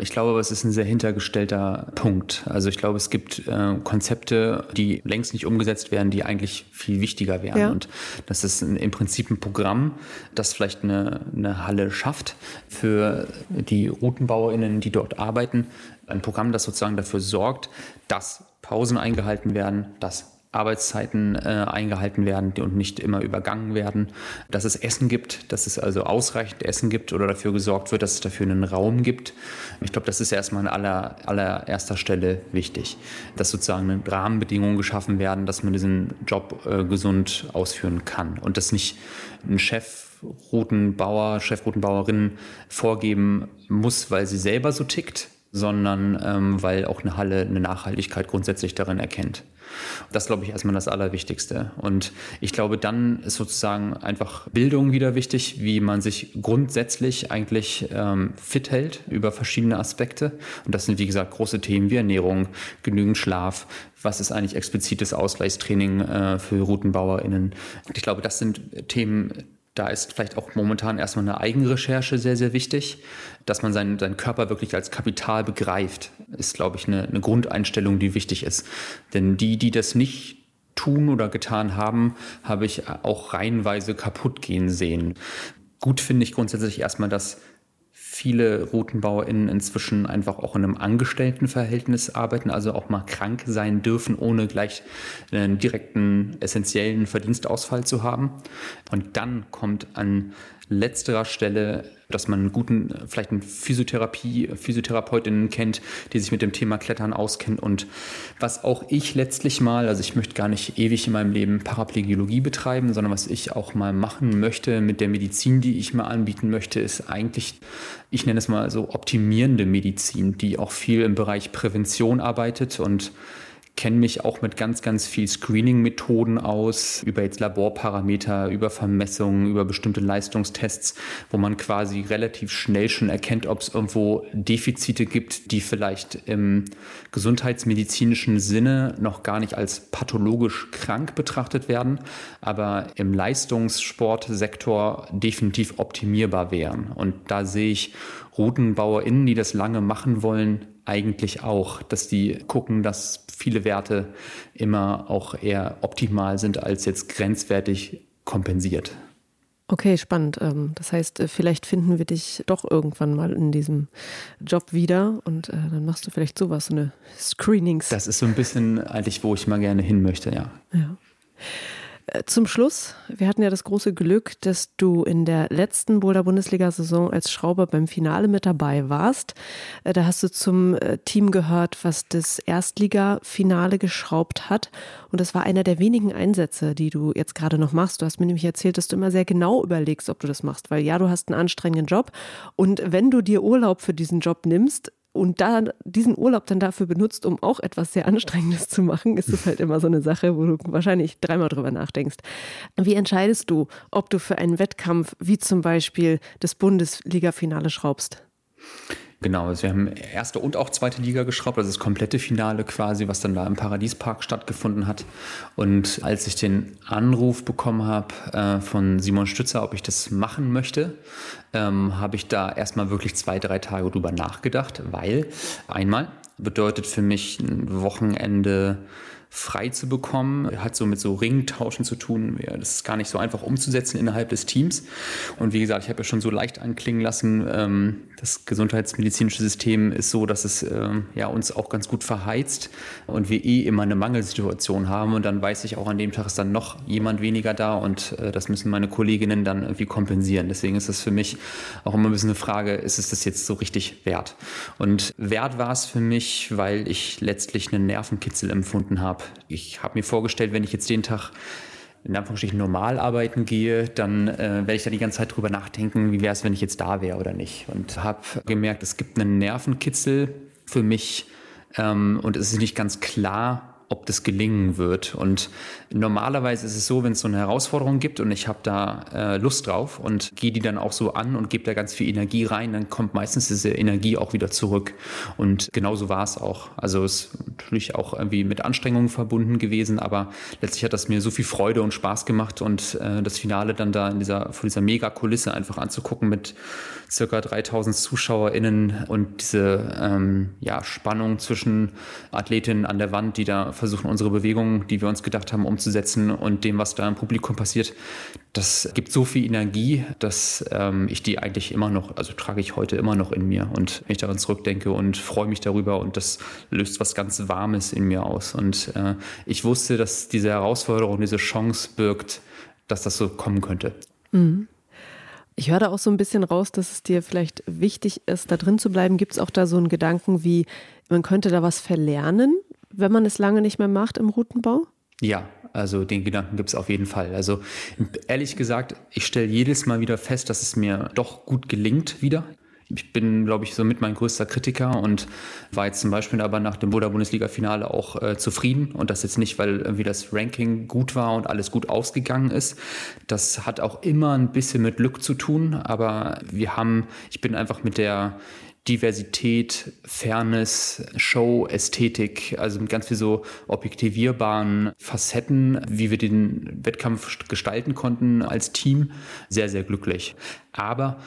ich glaube, es ist ein sehr hintergestellter Punkt. Also ich glaube, es gibt äh, Konzepte, die längst nicht umgesetzt werden, die eigentlich viel wichtiger wären. Ja. Und das ist im Prinzip ein Programm, das vielleicht eine, eine Halle schafft für die Routenbauerinnen, die dort arbeiten. Ein Programm, das sozusagen dafür sorgt, dass Pausen eingehalten werden, dass Arbeitszeiten äh, eingehalten werden und nicht immer übergangen werden, dass es Essen gibt, dass es also ausreichend Essen gibt oder dafür gesorgt wird, dass es dafür einen Raum gibt. Ich glaube, das ist erstmal an aller, allererster Stelle wichtig, dass sozusagen Rahmenbedingungen geschaffen werden, dass man diesen Job äh, gesund ausführen kann und dass nicht ein Chef Routenbauer, Chefroutenbauerin vorgeben muss, weil sie selber so tickt, sondern ähm, weil auch eine Halle eine Nachhaltigkeit grundsätzlich darin erkennt. Das glaube ich erstmal das Allerwichtigste. Und ich glaube, dann ist sozusagen einfach Bildung wieder wichtig, wie man sich grundsätzlich eigentlich ähm, fit hält über verschiedene Aspekte. Und das sind, wie gesagt, große Themen wie Ernährung, genügend Schlaf, was ist eigentlich explizites Ausgleichstraining äh, für RoutenbauerInnen. Und ich glaube, das sind Themen, da ist vielleicht auch momentan erstmal eine Eigenrecherche sehr, sehr wichtig. Dass man seinen, seinen Körper wirklich als Kapital begreift, ist, glaube ich, eine, eine Grundeinstellung, die wichtig ist. Denn die, die das nicht tun oder getan haben, habe ich auch reihenweise kaputt gehen sehen. Gut finde ich grundsätzlich erstmal, dass viele RoutenbauerInnen inzwischen einfach auch in einem Angestelltenverhältnis arbeiten, also auch mal krank sein dürfen, ohne gleich einen direkten essentiellen Verdienstausfall zu haben. Und dann kommt an letzterer Stelle dass man einen guten, vielleicht einen Physiotherapie, Physiotherapeutinnen kennt, die sich mit dem Thema Klettern auskennt. Und was auch ich letztlich mal, also ich möchte gar nicht ewig in meinem Leben Paraplegiologie betreiben, sondern was ich auch mal machen möchte mit der Medizin, die ich mal anbieten möchte, ist eigentlich, ich nenne es mal so optimierende Medizin, die auch viel im Bereich Prävention arbeitet und kenne mich auch mit ganz, ganz viel Screening-Methoden aus, über jetzt Laborparameter, über Vermessungen, über bestimmte Leistungstests, wo man quasi relativ schnell schon erkennt, ob es irgendwo Defizite gibt, die vielleicht im gesundheitsmedizinischen Sinne noch gar nicht als pathologisch krank betrachtet werden, aber im Leistungssportsektor definitiv optimierbar wären. Und da sehe ich RoutenbauerInnen, die das lange machen wollen, eigentlich auch, dass die gucken, dass viele Werte immer auch eher optimal sind als jetzt grenzwertig kompensiert. Okay, spannend. Ähm, das heißt, äh, vielleicht finden wir dich doch irgendwann mal in diesem Job wieder und äh, dann machst du vielleicht sowas, so eine Screenings. Das ist so ein bisschen eigentlich, wo ich mal gerne hin möchte, ja. Ja. Äh, zum Schluss, wir hatten ja das große Glück, dass du in der letzten Boulder-Bundesliga-Saison als Schrauber beim Finale mit dabei warst. Äh, da hast du zum äh, Team gehört, was das Erstliga-Finale geschraubt hat. Und das war einer der wenigen Einsätze, die du jetzt gerade noch machst. Du hast mir nämlich erzählt, dass du immer sehr genau überlegst, ob du das machst. Weil ja, du hast einen anstrengenden Job. Und wenn du dir Urlaub für diesen Job nimmst, und da diesen Urlaub dann dafür benutzt, um auch etwas sehr Anstrengendes zu machen, ist es halt immer so eine Sache, wo du wahrscheinlich dreimal drüber nachdenkst. Wie entscheidest du, ob du für einen Wettkampf wie zum Beispiel das Bundesliga-Finale schraubst? Genau, also wir haben erste und auch zweite Liga geschraubt, also das komplette Finale quasi, was dann da im Paradiespark stattgefunden hat. Und als ich den Anruf bekommen habe äh, von Simon Stützer, ob ich das machen möchte, ähm, habe ich da erstmal wirklich zwei, drei Tage drüber nachgedacht, weil einmal bedeutet für mich ein Wochenende frei zu bekommen. Hat so mit so Ringtauschen zu tun. Das ist gar nicht so einfach umzusetzen innerhalb des Teams. Und wie gesagt, ich habe ja schon so leicht anklingen lassen, ähm, das gesundheitsmedizinische System ist so, dass es ähm, ja, uns auch ganz gut verheizt und wir eh immer eine Mangelsituation haben. Und dann weiß ich auch, an dem Tag ist dann noch jemand weniger da und äh, das müssen meine Kolleginnen dann irgendwie kompensieren. Deswegen ist es für mich auch immer ein bisschen eine Frage, ist es das jetzt so richtig wert? Und wert war es für mich, weil ich letztlich einen Nervenkitzel empfunden habe. Ich habe mir vorgestellt, wenn ich jetzt den Tag in Anführungsstrichen normal arbeiten gehe, dann äh, werde ich da die ganze Zeit drüber nachdenken, wie wäre es, wenn ich jetzt da wäre oder nicht. Und habe gemerkt, es gibt einen Nervenkitzel für mich ähm, und es ist nicht ganz klar, ob das gelingen wird. Und normalerweise ist es so, wenn es so eine Herausforderung gibt und ich habe da äh, Lust drauf und gehe die dann auch so an und gebe da ganz viel Energie rein, dann kommt meistens diese Energie auch wieder zurück. Und genauso war es auch. Also es ist natürlich auch irgendwie mit Anstrengungen verbunden gewesen, aber letztlich hat das mir so viel Freude und Spaß gemacht und äh, das Finale dann da in dieser, vor dieser Mega-Kulisse einfach anzugucken mit circa 3000 ZuschauerInnen und diese ähm, ja, Spannung zwischen Athletinnen an der Wand, die da versuchen, unsere Bewegungen, die wir uns gedacht haben, umzusetzen und dem, was da im Publikum passiert, das gibt so viel Energie, dass ähm, ich die eigentlich immer noch, also trage ich heute immer noch in mir und wenn ich daran zurückdenke und freue mich darüber und das löst was ganz Warmes in mir aus. Und äh, ich wusste, dass diese Herausforderung, diese Chance birgt, dass das so kommen könnte. Mhm. Ich höre da auch so ein bisschen raus, dass es dir vielleicht wichtig ist, da drin zu bleiben. Gibt es auch da so einen Gedanken wie, man könnte da was verlernen, wenn man es lange nicht mehr macht im Routenbau? Ja, also den Gedanken gibt es auf jeden Fall. Also ehrlich gesagt, ich stelle jedes Mal wieder fest, dass es mir doch gut gelingt wieder. Ich bin, glaube ich, somit mein größter Kritiker und war jetzt zum Beispiel aber nach dem Boda-Bundesliga-Finale auch äh, zufrieden. Und das jetzt nicht, weil irgendwie das Ranking gut war und alles gut ausgegangen ist. Das hat auch immer ein bisschen mit Glück zu tun. Aber wir haben, ich bin einfach mit der Diversität, Fairness, Show, Ästhetik, also mit ganz viel so objektivierbaren Facetten, wie wir den Wettkampf gestalten konnten als Team, sehr, sehr glücklich. Aber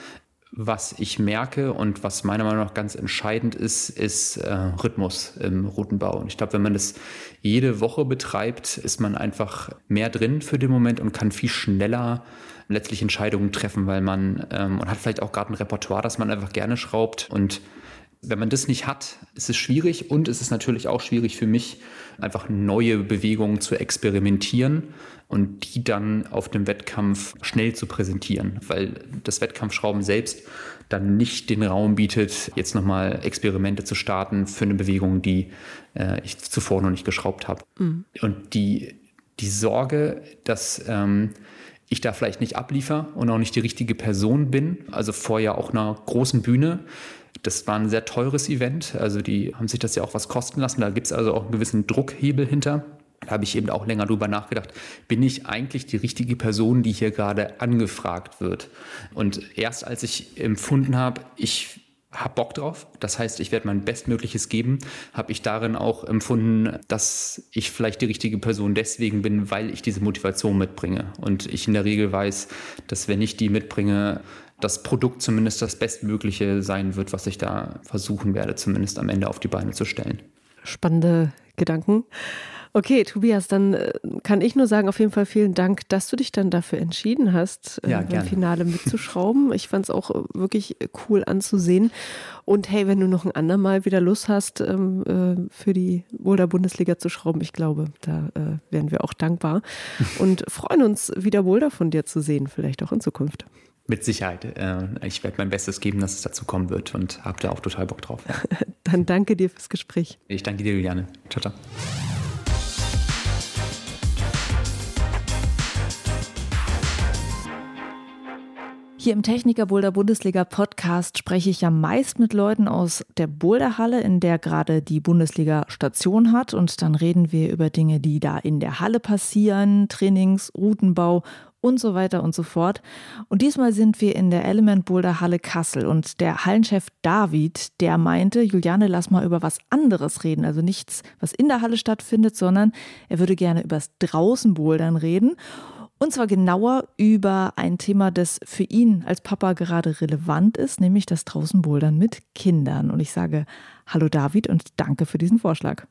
was ich merke und was meiner Meinung nach ganz entscheidend ist, ist äh, Rhythmus im Routenbau. Und ich glaube, wenn man das jede Woche betreibt, ist man einfach mehr drin für den Moment und kann viel schneller letztlich Entscheidungen treffen, weil man ähm, und hat vielleicht auch gerade ein Repertoire, das man einfach gerne schraubt. Und wenn man das nicht hat, ist es schwierig und es ist natürlich auch schwierig für mich, einfach neue Bewegungen zu experimentieren und die dann auf dem Wettkampf schnell zu präsentieren, weil das Wettkampfschrauben selbst dann nicht den Raum bietet, jetzt nochmal Experimente zu starten für eine Bewegung, die äh, ich zuvor noch nicht geschraubt habe. Mhm. Und die, die Sorge, dass ähm, ich da vielleicht nicht abliefer und auch nicht die richtige Person bin, also vor ja auch einer großen Bühne, das war ein sehr teures Event. Also die haben sich das ja auch was kosten lassen. Da gibt es also auch einen gewissen Druckhebel hinter. Da habe ich eben auch länger drüber nachgedacht, bin ich eigentlich die richtige Person, die hier gerade angefragt wird? Und erst als ich empfunden habe, ich habe Bock drauf, das heißt, ich werde mein Bestmögliches geben, habe ich darin auch empfunden, dass ich vielleicht die richtige Person deswegen bin, weil ich diese Motivation mitbringe. Und ich in der Regel weiß, dass wenn ich die mitbringe, das Produkt zumindest das Bestmögliche sein wird, was ich da versuchen werde, zumindest am Ende auf die Beine zu stellen. Spannende Gedanken. Okay, Tobias, dann äh, kann ich nur sagen, auf jeden Fall vielen Dank, dass du dich dann dafür entschieden hast, äh, ja, beim Finale mitzuschrauben. Ich fand es auch äh, wirklich cool anzusehen. Und hey, wenn du noch ein andermal wieder Lust hast, ähm, für die Boulder Bundesliga zu schrauben, ich glaube, da wären wir auch dankbar <laughs> und freuen uns, wieder Boulder von dir zu sehen, vielleicht auch in Zukunft. Mit Sicherheit. Ich werde mein Bestes geben, dass es dazu kommen wird und habe da auch total Bock drauf. <laughs> Dann danke dir fürs Gespräch. Ich danke dir, Juliane. Ciao, ciao. Hier im Techniker Boulder Bundesliga Podcast spreche ich ja meist mit Leuten aus der Boulderhalle, in der gerade die Bundesliga Station hat. Und dann reden wir über Dinge, die da in der Halle passieren, Trainings, Routenbau und so weiter und so fort. Und diesmal sind wir in der Element Boulder Halle Kassel und der Hallenchef David, der meinte, Juliane, lass mal über was anderes reden. Also nichts, was in der Halle stattfindet, sondern er würde gerne übers Draußenbouldern reden. Und zwar genauer über ein Thema, das für ihn als Papa gerade relevant ist, nämlich das Draußenbouldern mit Kindern. Und ich sage Hallo David und danke für diesen Vorschlag.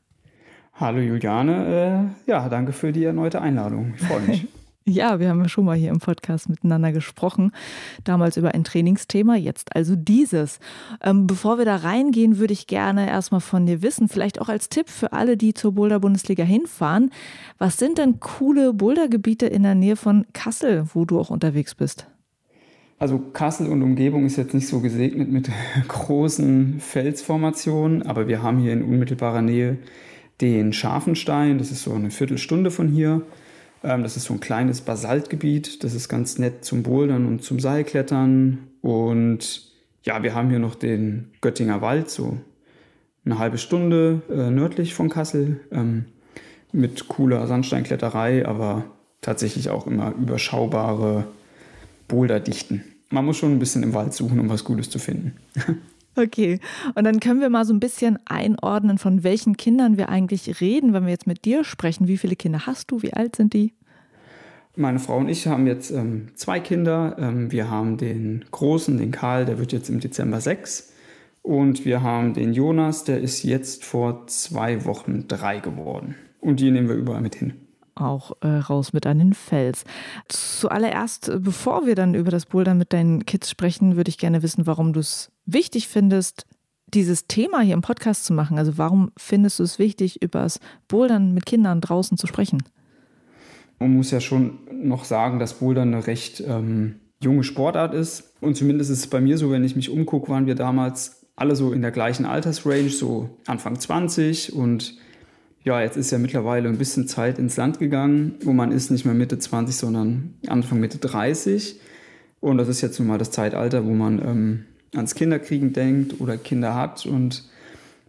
Hallo Juliane, äh, ja, danke für die erneute Einladung. Ich freue mich. <laughs> Ja, wir haben ja schon mal hier im Podcast miteinander gesprochen. Damals über ein Trainingsthema, jetzt also dieses. Ähm, bevor wir da reingehen, würde ich gerne erstmal von dir wissen, vielleicht auch als Tipp für alle, die zur Boulder-Bundesliga hinfahren. Was sind denn coole Bouldergebiete in der Nähe von Kassel, wo du auch unterwegs bist? Also Kassel und Umgebung ist jetzt nicht so gesegnet mit <laughs> großen Felsformationen, aber wir haben hier in unmittelbarer Nähe den Scharfenstein, das ist so eine Viertelstunde von hier. Ähm, das ist so ein kleines Basaltgebiet. Das ist ganz nett zum Bouldern und zum Seilklettern. Und ja, wir haben hier noch den Göttinger Wald, so eine halbe Stunde äh, nördlich von Kassel, ähm, mit cooler Sandsteinkletterei, aber tatsächlich auch immer überschaubare Boulderdichten. Man muss schon ein bisschen im Wald suchen, um was Gutes zu finden. <laughs> Okay, und dann können wir mal so ein bisschen einordnen, von welchen Kindern wir eigentlich reden, wenn wir jetzt mit dir sprechen. Wie viele Kinder hast du? Wie alt sind die? Meine Frau und ich haben jetzt ähm, zwei Kinder. Ähm, wir haben den Großen, den Karl, der wird jetzt im Dezember sechs. Und wir haben den Jonas, der ist jetzt vor zwei Wochen drei geworden. Und die nehmen wir überall mit hin auch äh, raus mit an den Fels. Zuallererst, äh, bevor wir dann über das Bouldern mit deinen Kids sprechen, würde ich gerne wissen, warum du es wichtig findest, dieses Thema hier im Podcast zu machen. Also warum findest du es wichtig, über das Bouldern mit Kindern draußen zu sprechen? Man muss ja schon noch sagen, dass Bouldern eine recht ähm, junge Sportart ist. Und zumindest ist es bei mir so, wenn ich mich umgucke, waren wir damals alle so in der gleichen Altersrange, so Anfang 20 und ja, jetzt ist ja mittlerweile ein bisschen Zeit ins Land gegangen, wo man ist nicht mehr Mitte 20, sondern Anfang Mitte 30. Und das ist jetzt nun mal das Zeitalter, wo man ähm, ans Kinderkriegen denkt oder Kinder hat. Und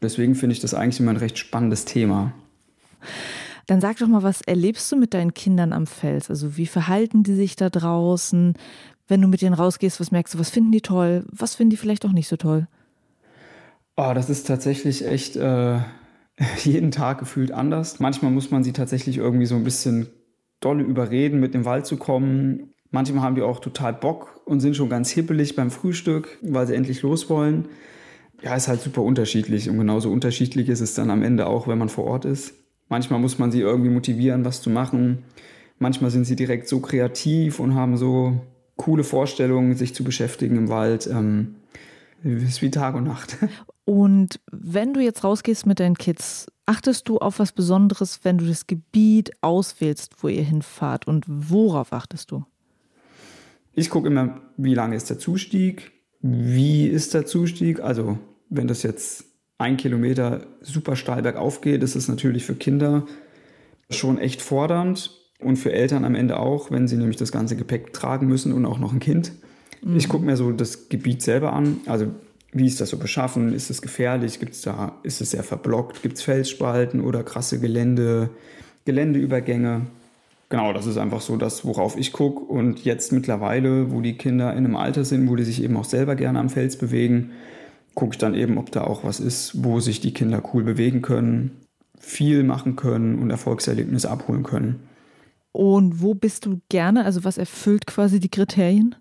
deswegen finde ich das eigentlich immer ein recht spannendes Thema. Dann sag doch mal, was erlebst du mit deinen Kindern am Fels? Also wie verhalten die sich da draußen? Wenn du mit denen rausgehst, was merkst du, was finden die toll? Was finden die vielleicht auch nicht so toll? Oh, das ist tatsächlich echt äh, <laughs> jeden Tag gefühlt anders. Manchmal muss man sie tatsächlich irgendwie so ein bisschen dolle überreden, mit dem Wald zu kommen. Manchmal haben die auch total Bock und sind schon ganz hippelig beim Frühstück, weil sie endlich los wollen. Ja, ist halt super unterschiedlich und genauso unterschiedlich ist es dann am Ende auch, wenn man vor Ort ist. Manchmal muss man sie irgendwie motivieren, was zu machen. Manchmal sind sie direkt so kreativ und haben so coole Vorstellungen, sich zu beschäftigen im Wald. Ähm, ist wie Tag und Nacht. <laughs> Und wenn du jetzt rausgehst mit deinen Kids, achtest du auf was Besonderes, wenn du das Gebiet auswählst, wo ihr hinfahrt? Und worauf achtest du? Ich gucke immer, wie lange ist der Zustieg, wie ist der Zustieg. Also, wenn das jetzt ein Kilometer super steil bergauf geht, ist es natürlich für Kinder schon echt fordernd und für Eltern am Ende auch, wenn sie nämlich das ganze Gepäck tragen müssen und auch noch ein Kind. Mhm. Ich gucke mir so das Gebiet selber an. Also wie ist das so beschaffen? Ist es gefährlich? Gibt's da, ist es sehr verblockt? Gibt es Felsspalten oder krasse Gelände, Geländeübergänge? Genau, das ist einfach so das, worauf ich gucke. Und jetzt mittlerweile, wo die Kinder in einem Alter sind, wo die sich eben auch selber gerne am Fels bewegen, gucke ich dann eben, ob da auch was ist, wo sich die Kinder cool bewegen können, viel machen können und Erfolgserlebnisse abholen können. Und wo bist du gerne? Also was erfüllt quasi die Kriterien?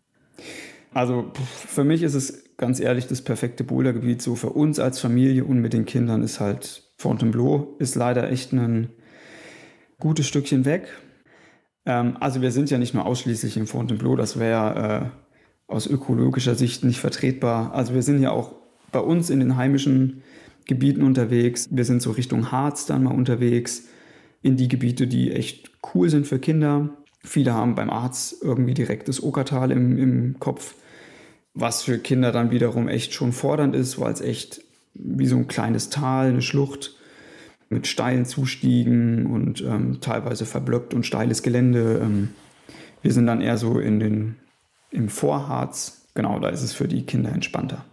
Also für mich ist es ganz ehrlich das perfekte Bouldergebiet. So für uns als Familie und mit den Kindern ist halt Fontainebleau ist leider echt ein gutes Stückchen weg. Ähm, also wir sind ja nicht nur ausschließlich in Fontainebleau, das wäre äh, aus ökologischer Sicht nicht vertretbar. Also wir sind ja auch bei uns in den heimischen Gebieten unterwegs. Wir sind so Richtung Harz dann mal unterwegs in die Gebiete, die echt cool sind für Kinder. Viele haben beim Arzt irgendwie direkt das Okertal im, im Kopf, was für Kinder dann wiederum echt schon fordernd ist, weil es echt wie so ein kleines Tal, eine Schlucht mit steilen Zustiegen und ähm, teilweise verblockt und steiles Gelände. Ähm, wir sind dann eher so in den, im Vorharz. Genau, da ist es für die Kinder entspannter.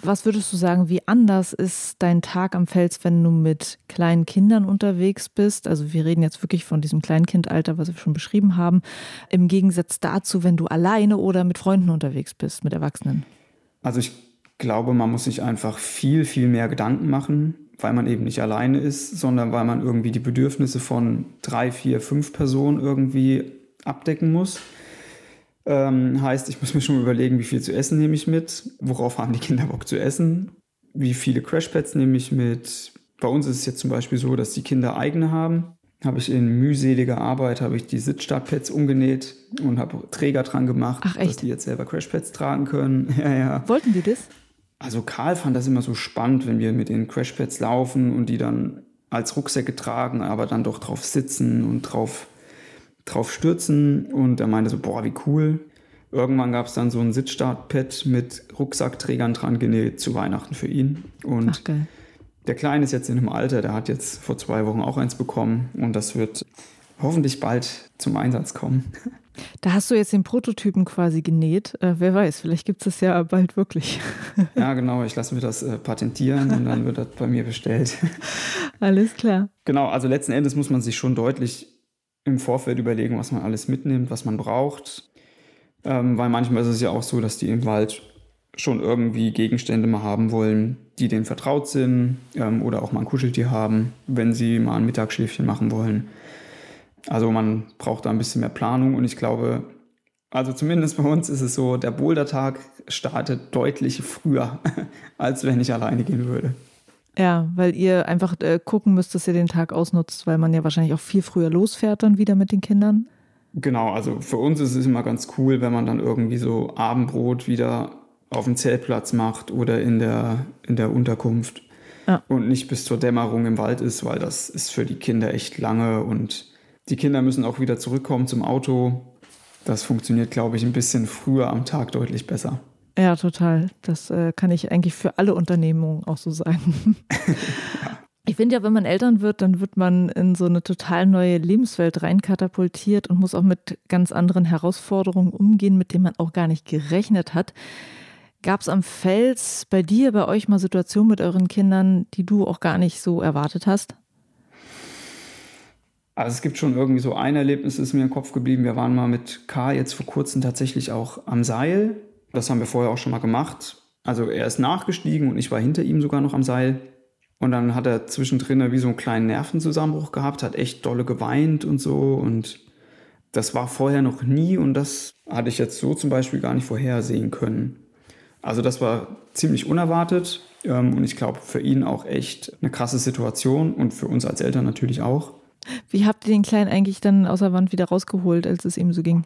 Was würdest du sagen, wie anders ist dein Tag am Fels, wenn du mit kleinen Kindern unterwegs bist? Also wir reden jetzt wirklich von diesem Kleinkindalter, was wir schon beschrieben haben, im Gegensatz dazu, wenn du alleine oder mit Freunden unterwegs bist, mit Erwachsenen. Also ich glaube, man muss sich einfach viel, viel mehr Gedanken machen, weil man eben nicht alleine ist, sondern weil man irgendwie die Bedürfnisse von drei, vier, fünf Personen irgendwie abdecken muss. Ähm, heißt, ich muss mir schon überlegen, wie viel zu essen nehme ich mit, worauf haben die Kinder Bock zu essen, wie viele Crashpads nehme ich mit. Bei uns ist es jetzt zum Beispiel so, dass die Kinder eigene haben. Habe ich in mühseliger Arbeit habe ich die Sitzstartpads umgenäht und habe Träger dran gemacht, Ach, dass die jetzt selber Crashpads tragen können. <laughs> ja, ja. Wollten die das? Also Karl fand das immer so spannend, wenn wir mit den Crashpads laufen und die dann als Rucksäcke tragen, aber dann doch drauf sitzen und drauf drauf stürzen und er meinte so, boah, wie cool. Irgendwann gab es dann so ein Sitzstartpad mit Rucksackträgern dran genäht zu Weihnachten für ihn. Und Ach, der Kleine ist jetzt in einem Alter, der hat jetzt vor zwei Wochen auch eins bekommen und das wird hoffentlich bald zum Einsatz kommen. Da hast du jetzt den Prototypen quasi genäht. Äh, wer weiß, vielleicht gibt es das ja bald wirklich. <laughs> ja, genau. Ich lasse mir das äh, patentieren und dann wird das bei mir bestellt. <laughs> Alles klar. Genau, also letzten Endes muss man sich schon deutlich im Vorfeld überlegen, was man alles mitnimmt, was man braucht. Ähm, weil manchmal ist es ja auch so, dass die im Wald schon irgendwie Gegenstände mal haben wollen, die denen vertraut sind ähm, oder auch mal ein Kuscheltier haben, wenn sie mal ein Mittagsschläfchen machen wollen. Also man braucht da ein bisschen mehr Planung und ich glaube, also zumindest bei uns ist es so, der Bouldertag startet deutlich früher, <laughs> als wenn ich alleine gehen würde. Ja, weil ihr einfach äh, gucken müsst, dass ihr den Tag ausnutzt, weil man ja wahrscheinlich auch viel früher losfährt dann wieder mit den Kindern. Genau, also für uns ist es immer ganz cool, wenn man dann irgendwie so Abendbrot wieder auf dem Zeltplatz macht oder in der, in der Unterkunft ja. und nicht bis zur Dämmerung im Wald ist, weil das ist für die Kinder echt lange und die Kinder müssen auch wieder zurückkommen zum Auto. Das funktioniert, glaube ich, ein bisschen früher am Tag deutlich besser. Ja, total. Das äh, kann ich eigentlich für alle Unternehmungen auch so sagen. <laughs> Ich finde ja, wenn man Eltern wird, dann wird man in so eine total neue Lebenswelt reinkatapultiert und muss auch mit ganz anderen Herausforderungen umgehen, mit denen man auch gar nicht gerechnet hat. Gab es am Fels bei dir, bei euch mal Situationen mit euren Kindern, die du auch gar nicht so erwartet hast? Also es gibt schon irgendwie so ein Erlebnis, ist mir im Kopf geblieben. Wir waren mal mit K jetzt vor kurzem tatsächlich auch am Seil. Das haben wir vorher auch schon mal gemacht. Also er ist nachgestiegen und ich war hinter ihm sogar noch am Seil. Und dann hat er zwischendrin wie so einen kleinen Nervenzusammenbruch gehabt, hat echt dolle geweint und so. Und das war vorher noch nie und das hatte ich jetzt so zum Beispiel gar nicht vorhersehen können. Also das war ziemlich unerwartet ähm, und ich glaube für ihn auch echt eine krasse Situation und für uns als Eltern natürlich auch. Wie habt ihr den Kleinen eigentlich dann außer Wand wieder rausgeholt, als es ihm so ging?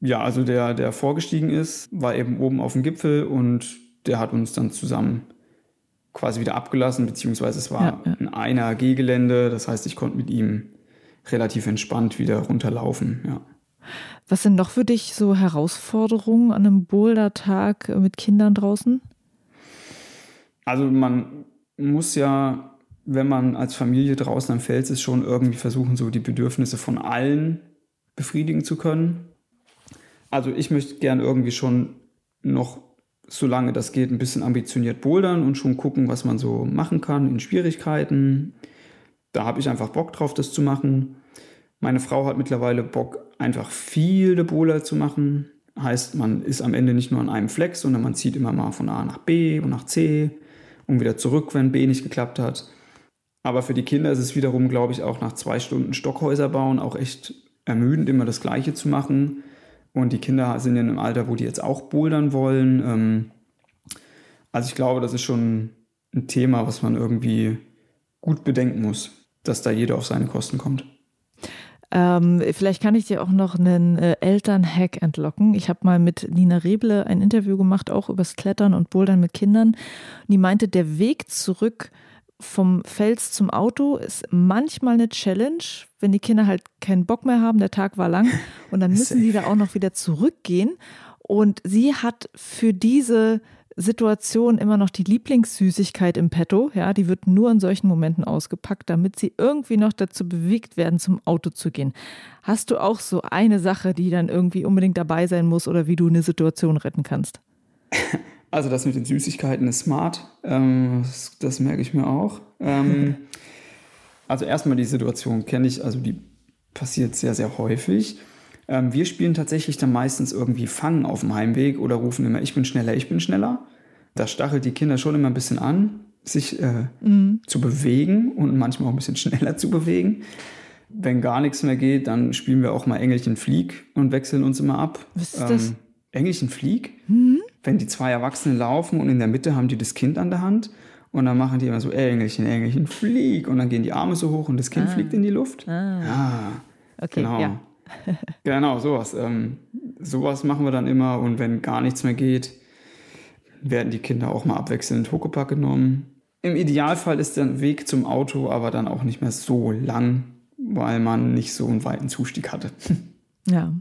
Ja, also der, der vorgestiegen ist, war eben oben auf dem Gipfel und der hat uns dann zusammen quasi wieder abgelassen, beziehungsweise es war ja, ja. ein einer G-Gelände, das heißt, ich konnte mit ihm relativ entspannt wieder runterlaufen, ja. Was sind noch für dich so Herausforderungen an einem Bouldertag mit Kindern draußen? Also man muss ja, wenn man als Familie draußen am Fels ist, schon irgendwie versuchen, so die Bedürfnisse von allen befriedigen zu können. Also ich möchte gern irgendwie schon noch, solange das geht, ein bisschen ambitioniert bouldern und schon gucken, was man so machen kann in Schwierigkeiten. Da habe ich einfach Bock drauf, das zu machen. Meine Frau hat mittlerweile Bock, einfach viele Boulder zu machen. Heißt, man ist am Ende nicht nur an einem Fleck, sondern man zieht immer mal von A nach B und nach C und wieder zurück, wenn B nicht geklappt hat. Aber für die Kinder ist es wiederum, glaube ich, auch nach zwei Stunden Stockhäuser bauen auch echt ermüdend, immer das Gleiche zu machen. Und die Kinder sind in einem Alter, wo die jetzt auch bouldern wollen. Ähm, also ich glaube, das ist schon ein Thema, was man irgendwie gut bedenken muss, dass da jeder auf seine Kosten kommt. Ähm, vielleicht kann ich dir auch noch einen äh, Elternhack entlocken. Ich habe mal mit Nina Reble ein Interview gemacht, auch übers Klettern und Bouldern mit Kindern. Die meinte, der Weg zurück vom Fels zum Auto ist manchmal eine Challenge, wenn die Kinder halt keinen Bock mehr haben, der Tag war lang <laughs> und dann müssen sie da auch noch wieder zurückgehen. Und sie hat für diese Situation immer noch die Lieblingssüßigkeit im Petto. Ja, die wird nur in solchen Momenten ausgepackt, damit sie irgendwie noch dazu bewegt werden, zum Auto zu gehen. Hast du auch so eine Sache, die dann irgendwie unbedingt dabei sein muss oder wie du eine Situation retten kannst? <laughs> Also das mit den Süßigkeiten ist smart. Ähm, das, das, merke ich mir auch. Ähm, <laughs> also erstmal die Situation kenne ich, also die passiert sehr, sehr häufig. Ähm, wir spielen tatsächlich dann meistens irgendwie Fangen auf dem Heimweg oder rufen immer, ich bin schneller, ich bin schneller. Das stachelt die Kinder schon immer ein bisschen an, sich äh, mhm. zu bewegen und manchmal auch ein bisschen <laughs> schneller zu bewegen. Wenn gar nichts mehr geht, dann spielen wir auch mal Engelchen Flieg und wechseln uns immer ab. Was ist das? Ähm, Engelchen Flieg? Mhm. Wenn die zwei Erwachsenen laufen und in der Mitte haben die das Kind an der Hand und dann machen die immer so Engelchen, Engelchen Flieg und dann gehen die Arme so hoch und das Kind ah. fliegt in die Luft. Ah. Ja, okay, genau. Ja. <laughs> <laughs> genau, sowas. Ähm, sowas machen wir dann immer und wenn gar nichts mehr geht, werden die Kinder auch mal abwechselnd Huckepack genommen. Im Idealfall ist der Weg zum Auto aber dann auch nicht mehr so lang, weil man nicht so einen weiten Zustieg hatte. <laughs> Ja.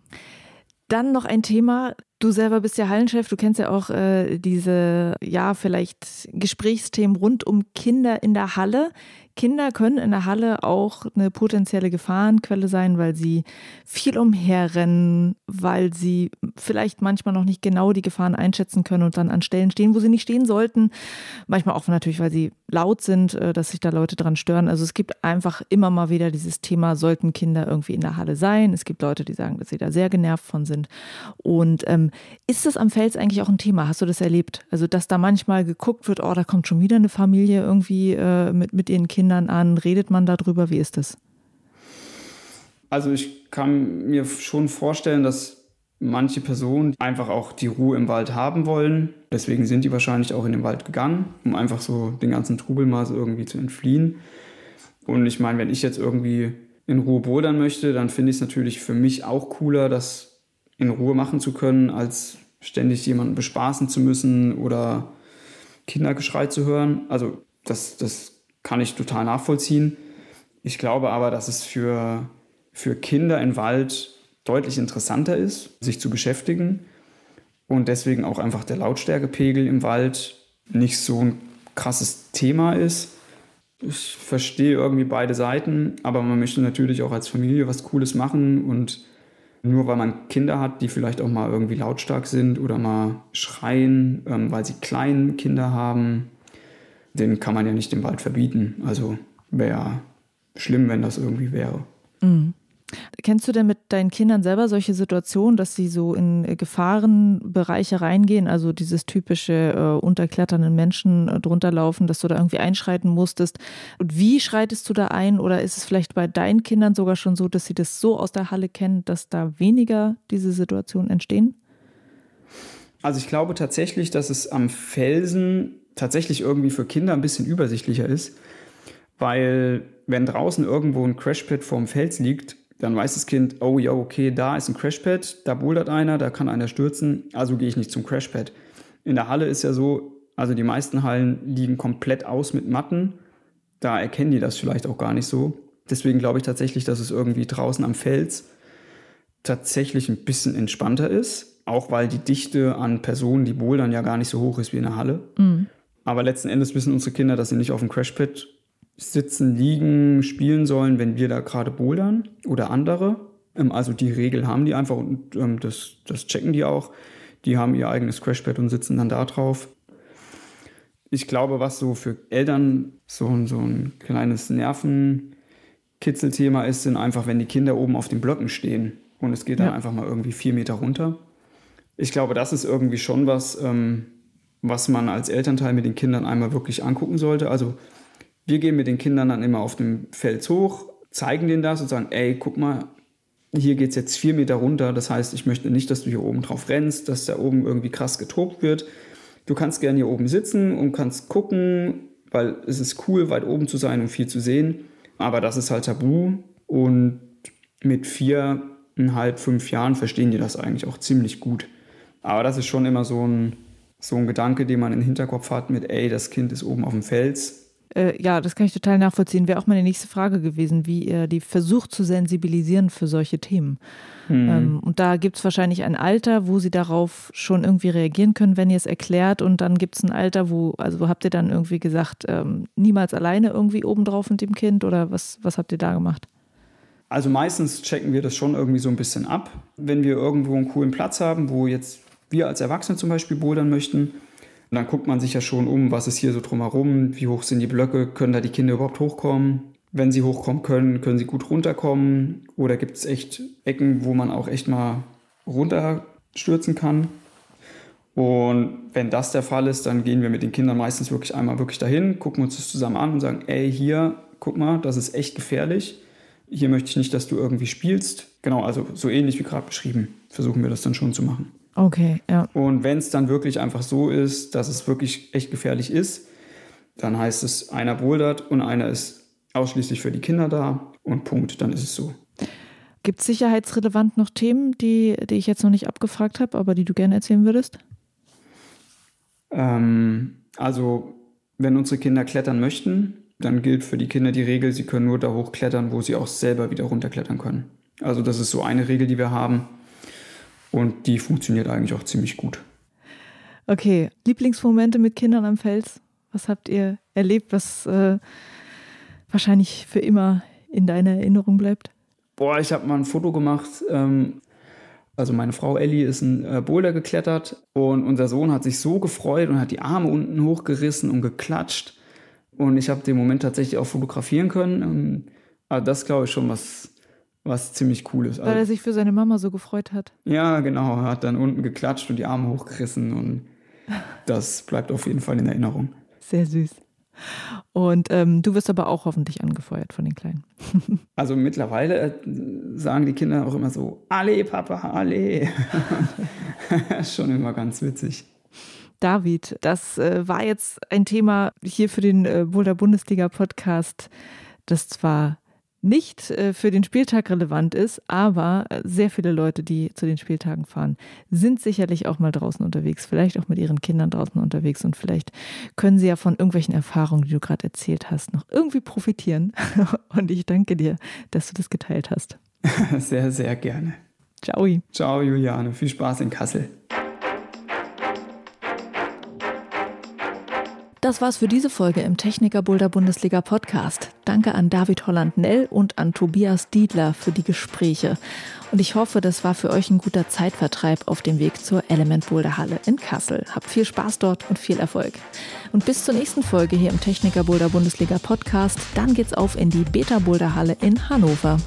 Dann noch ein Thema. Du selber bist ja Hallenchef, du kennst ja auch äh, diese, ja, vielleicht Gesprächsthemen rund um Kinder in der Halle. Kinder können in der Halle auch eine potenzielle Gefahrenquelle sein, weil sie viel umherrennen, weil sie vielleicht manchmal noch nicht genau die Gefahren einschätzen können und dann an Stellen stehen, wo sie nicht stehen sollten. Manchmal auch natürlich, weil sie laut sind, äh, dass sich da Leute dran stören. Also es gibt einfach immer mal wieder dieses Thema, sollten Kinder irgendwie in der Halle sein. Es gibt Leute, die sagen, dass sie da sehr genervt von sind. Und ähm, ist das am Fels eigentlich auch ein Thema? Hast du das erlebt? Also dass da manchmal geguckt wird, oh, da kommt schon wieder eine Familie irgendwie äh, mit, mit ihren Kindern Kindern an? Redet man darüber? Wie ist das? Also ich kann mir schon vorstellen, dass manche Personen einfach auch die Ruhe im Wald haben wollen. Deswegen sind die wahrscheinlich auch in den Wald gegangen, um einfach so den ganzen Trubel mal so irgendwie zu entfliehen. Und ich meine, wenn ich jetzt irgendwie in Ruhe bouldern möchte, dann finde ich es natürlich für mich auch cooler, das in Ruhe machen zu können, als ständig jemanden bespaßen zu müssen oder Kindergeschrei zu hören. Also das, das kann ich total nachvollziehen. Ich glaube aber, dass es für, für Kinder im Wald deutlich interessanter ist, sich zu beschäftigen und deswegen auch einfach der Lautstärkepegel im Wald nicht so ein krasses Thema ist. Ich verstehe irgendwie beide Seiten, aber man möchte natürlich auch als Familie was Cooles machen und Nur weil man Kinder hat, die vielleicht auch mal irgendwie lautstark sind oder mal schreien, ähm, weil sie kleine Kinder haben, den kann man ja nicht im Wald verbieten. Also wäre schlimm, wenn das irgendwie wäre. Mhm. Kennst du denn mit deinen Kindern selber solche Situationen, dass sie so in äh, Gefahrenbereiche reingehen, also dieses typische äh, unterkletternden Menschen äh, drunter laufen, dass du da irgendwie einschreiten musstest? Und wie schreitest du da ein? Oder ist es vielleicht bei deinen Kindern sogar schon so, dass sie das so aus der Halle kennen, dass da weniger diese Situationen entstehen? Also ich glaube tatsächlich, dass es am Felsen tatsächlich irgendwie für Kinder ein bisschen übersichtlicher ist, weil wenn draußen irgendwo ein Crashpad vorm Fels liegt, dann weiß das Kind, oh ja, okay, da ist ein Crashpad, da bouldert einer, da kann einer stürzen, also gehe ich nicht zum Crashpad. In der Halle ist ja so, also die meisten Hallen liegen komplett aus mit Matten, da erkennen die das vielleicht auch gar nicht so. Deswegen glaube ich tatsächlich, dass es irgendwie draußen am Fels tatsächlich ein bisschen entspannter ist, auch weil die Dichte an Personen, die bouldern, ja gar nicht so hoch ist wie in der Halle. Mhm. Aber letzten Endes wissen unsere Kinder, dass sie nicht auf dem Crashpad sitzen, liegen, spielen sollen, wenn wir da gerade bouldern oder andere. Ähm, also die Regel haben die einfach und ähm, das, das checken die auch. Die haben ihr eigenes Crashpad und sitzen dann da drauf. Ich glaube, was so für Eltern so, so ein kleines Nervenkitzelthema ist, sind einfach, wenn die Kinder oben auf den Blöcken stehen und es geht dann ja. einfach mal irgendwie vier Meter runter. Ich glaube, das ist irgendwie schon was, ähm, was man als Elternteil mit den Kindern einmal wirklich angucken sollte. Also wir gehen mit den Kindern dann immer auf dem Fels hoch, zeigen denen das und sagen, ey, guck mal, hier geht es jetzt vier Meter runter. Das heißt, ich möchte nicht, dass du hier oben drauf rennst, dass da oben irgendwie krass getobt wird. Du kannst gerne hier oben sitzen und kannst gucken, weil es ist cool, weit oben zu sein und viel zu sehen. Aber das ist halt tabu. Und mit viereinhalb, fünf Jahren verstehen die das eigentlich auch ziemlich gut. Aber das ist schon immer so ein, so ein Gedanke, den man im Hinterkopf hat mit, ey, das Kind ist oben auf dem Fels äh, ja, das kann ich total nachvollziehen. Wäre auch meine nächste Frage gewesen, wie ihr die versucht zu sensibilisieren für solche Themen. Mhm. Ähm, und da gibt es wahrscheinlich ein Alter, wo sie darauf schon irgendwie reagieren können, wenn ihr es erklärt. Und dann gibt es ein Alter, wo, also habt ihr dann irgendwie gesagt, ähm, niemals alleine irgendwie obendrauf mit dem Kind oder was, was habt ihr da gemacht? Also meistens checken wir das schon irgendwie so ein bisschen ab. Wenn wir irgendwo einen coolen Platz haben, wo jetzt wir als Erwachsene zum Beispiel bouldern möchten, und dann guckt man sich ja schon um, was ist hier so drumherum, wie hoch sind die Blöcke, können da die Kinder überhaupt hochkommen? Wenn sie hochkommen können, können sie gut runterkommen? Oder gibt es echt Ecken, wo man auch echt mal runterstürzen kann? Und wenn das der Fall ist, dann gehen wir mit den Kindern meistens wirklich einmal wirklich dahin, gucken uns das zusammen an und sagen, ey, hier, guck mal, das ist echt gefährlich. Hier möchte ich nicht, dass du irgendwie spielst. Genau, also so ähnlich wie gerade beschrieben, versuchen wir das dann schon zu machen. Okay, ja. Und wenn es dann wirklich einfach so ist, dass es wirklich echt gefährlich ist, dann heißt es, einer bouldert und einer ist ausschließlich für die Kinder da und Punkt, dann ist es so. Gibt es sicherheitsrelevant noch Themen, die, die ich jetzt noch nicht abgefragt habe, aber die du gerne erzählen würdest? Ähm, also, wenn unsere Kinder klettern möchten, dann gilt für die Kinder die Regel, sie können nur da hochklettern, wo sie auch selber wieder runterklettern können. Also, das ist so eine Regel, die wir haben. Und die funktioniert eigentlich auch ziemlich gut. Okay, Lieblingsmomente mit Kindern am Fels. Was habt ihr erlebt, was äh, wahrscheinlich für immer in deiner Erinnerung bleibt? Boah, ich habe mal ein Foto gemacht. Ähm, also meine Frau Ellie ist ein äh, Boulder geklettert und unser Sohn hat sich so gefreut und hat die Arme unten hochgerissen und geklatscht. Und ich habe den Moment tatsächlich auch fotografieren können. Ähm, aber das glaube ich schon was was ziemlich cool ist. Weil er sich für seine Mama so gefreut hat. Ja, genau. Er hat dann unten geklatscht und die Arme hochgerissen und das bleibt auf jeden Fall in Erinnerung. Sehr süß. Und ähm, du wirst aber auch hoffentlich angefeuert von den Kleinen. <laughs> also mittlerweile äh, sagen die Kinder auch immer so, alle Papa, alle. <laughs> Schon immer ganz witzig. David, das äh, war jetzt ein Thema hier für den äh, Boulder Bundesliga Podcast, das zwar nicht äh, für den Spieltag relevant ist, aber äh, sehr viele Leute, die zu den Spieltagen fahren, sind sicherlich auch mal draußen unterwegs, vielleicht auch mit ihren Kindern draußen unterwegs und vielleicht können sie ja von irgendwelchen Erfahrungen, die du gerade erzählt hast, noch irgendwie profitieren. <laughs> Und ich danke dir, dass du das geteilt hast. <laughs> Sehr, sehr gerne. Ciao. Ciao, Juliane. Viel Spaß in Kassel. Das war's für diese Folge im Techniker Boulder Bundesliga Podcast. Danke an David Holland-Nell und an Tobias Diedler für die Gespräche. Und ich hoffe, das war für euch ein guter Zeitvertreib auf dem Weg zur Element Boulder Halle in Kassel. Habt viel Spaß dort und viel Erfolg. Und bis zur nächsten Folge hier im Techniker Boulder Bundesliga Podcast. Dann geht's auf in die Beta Boulder Halle in Hannover.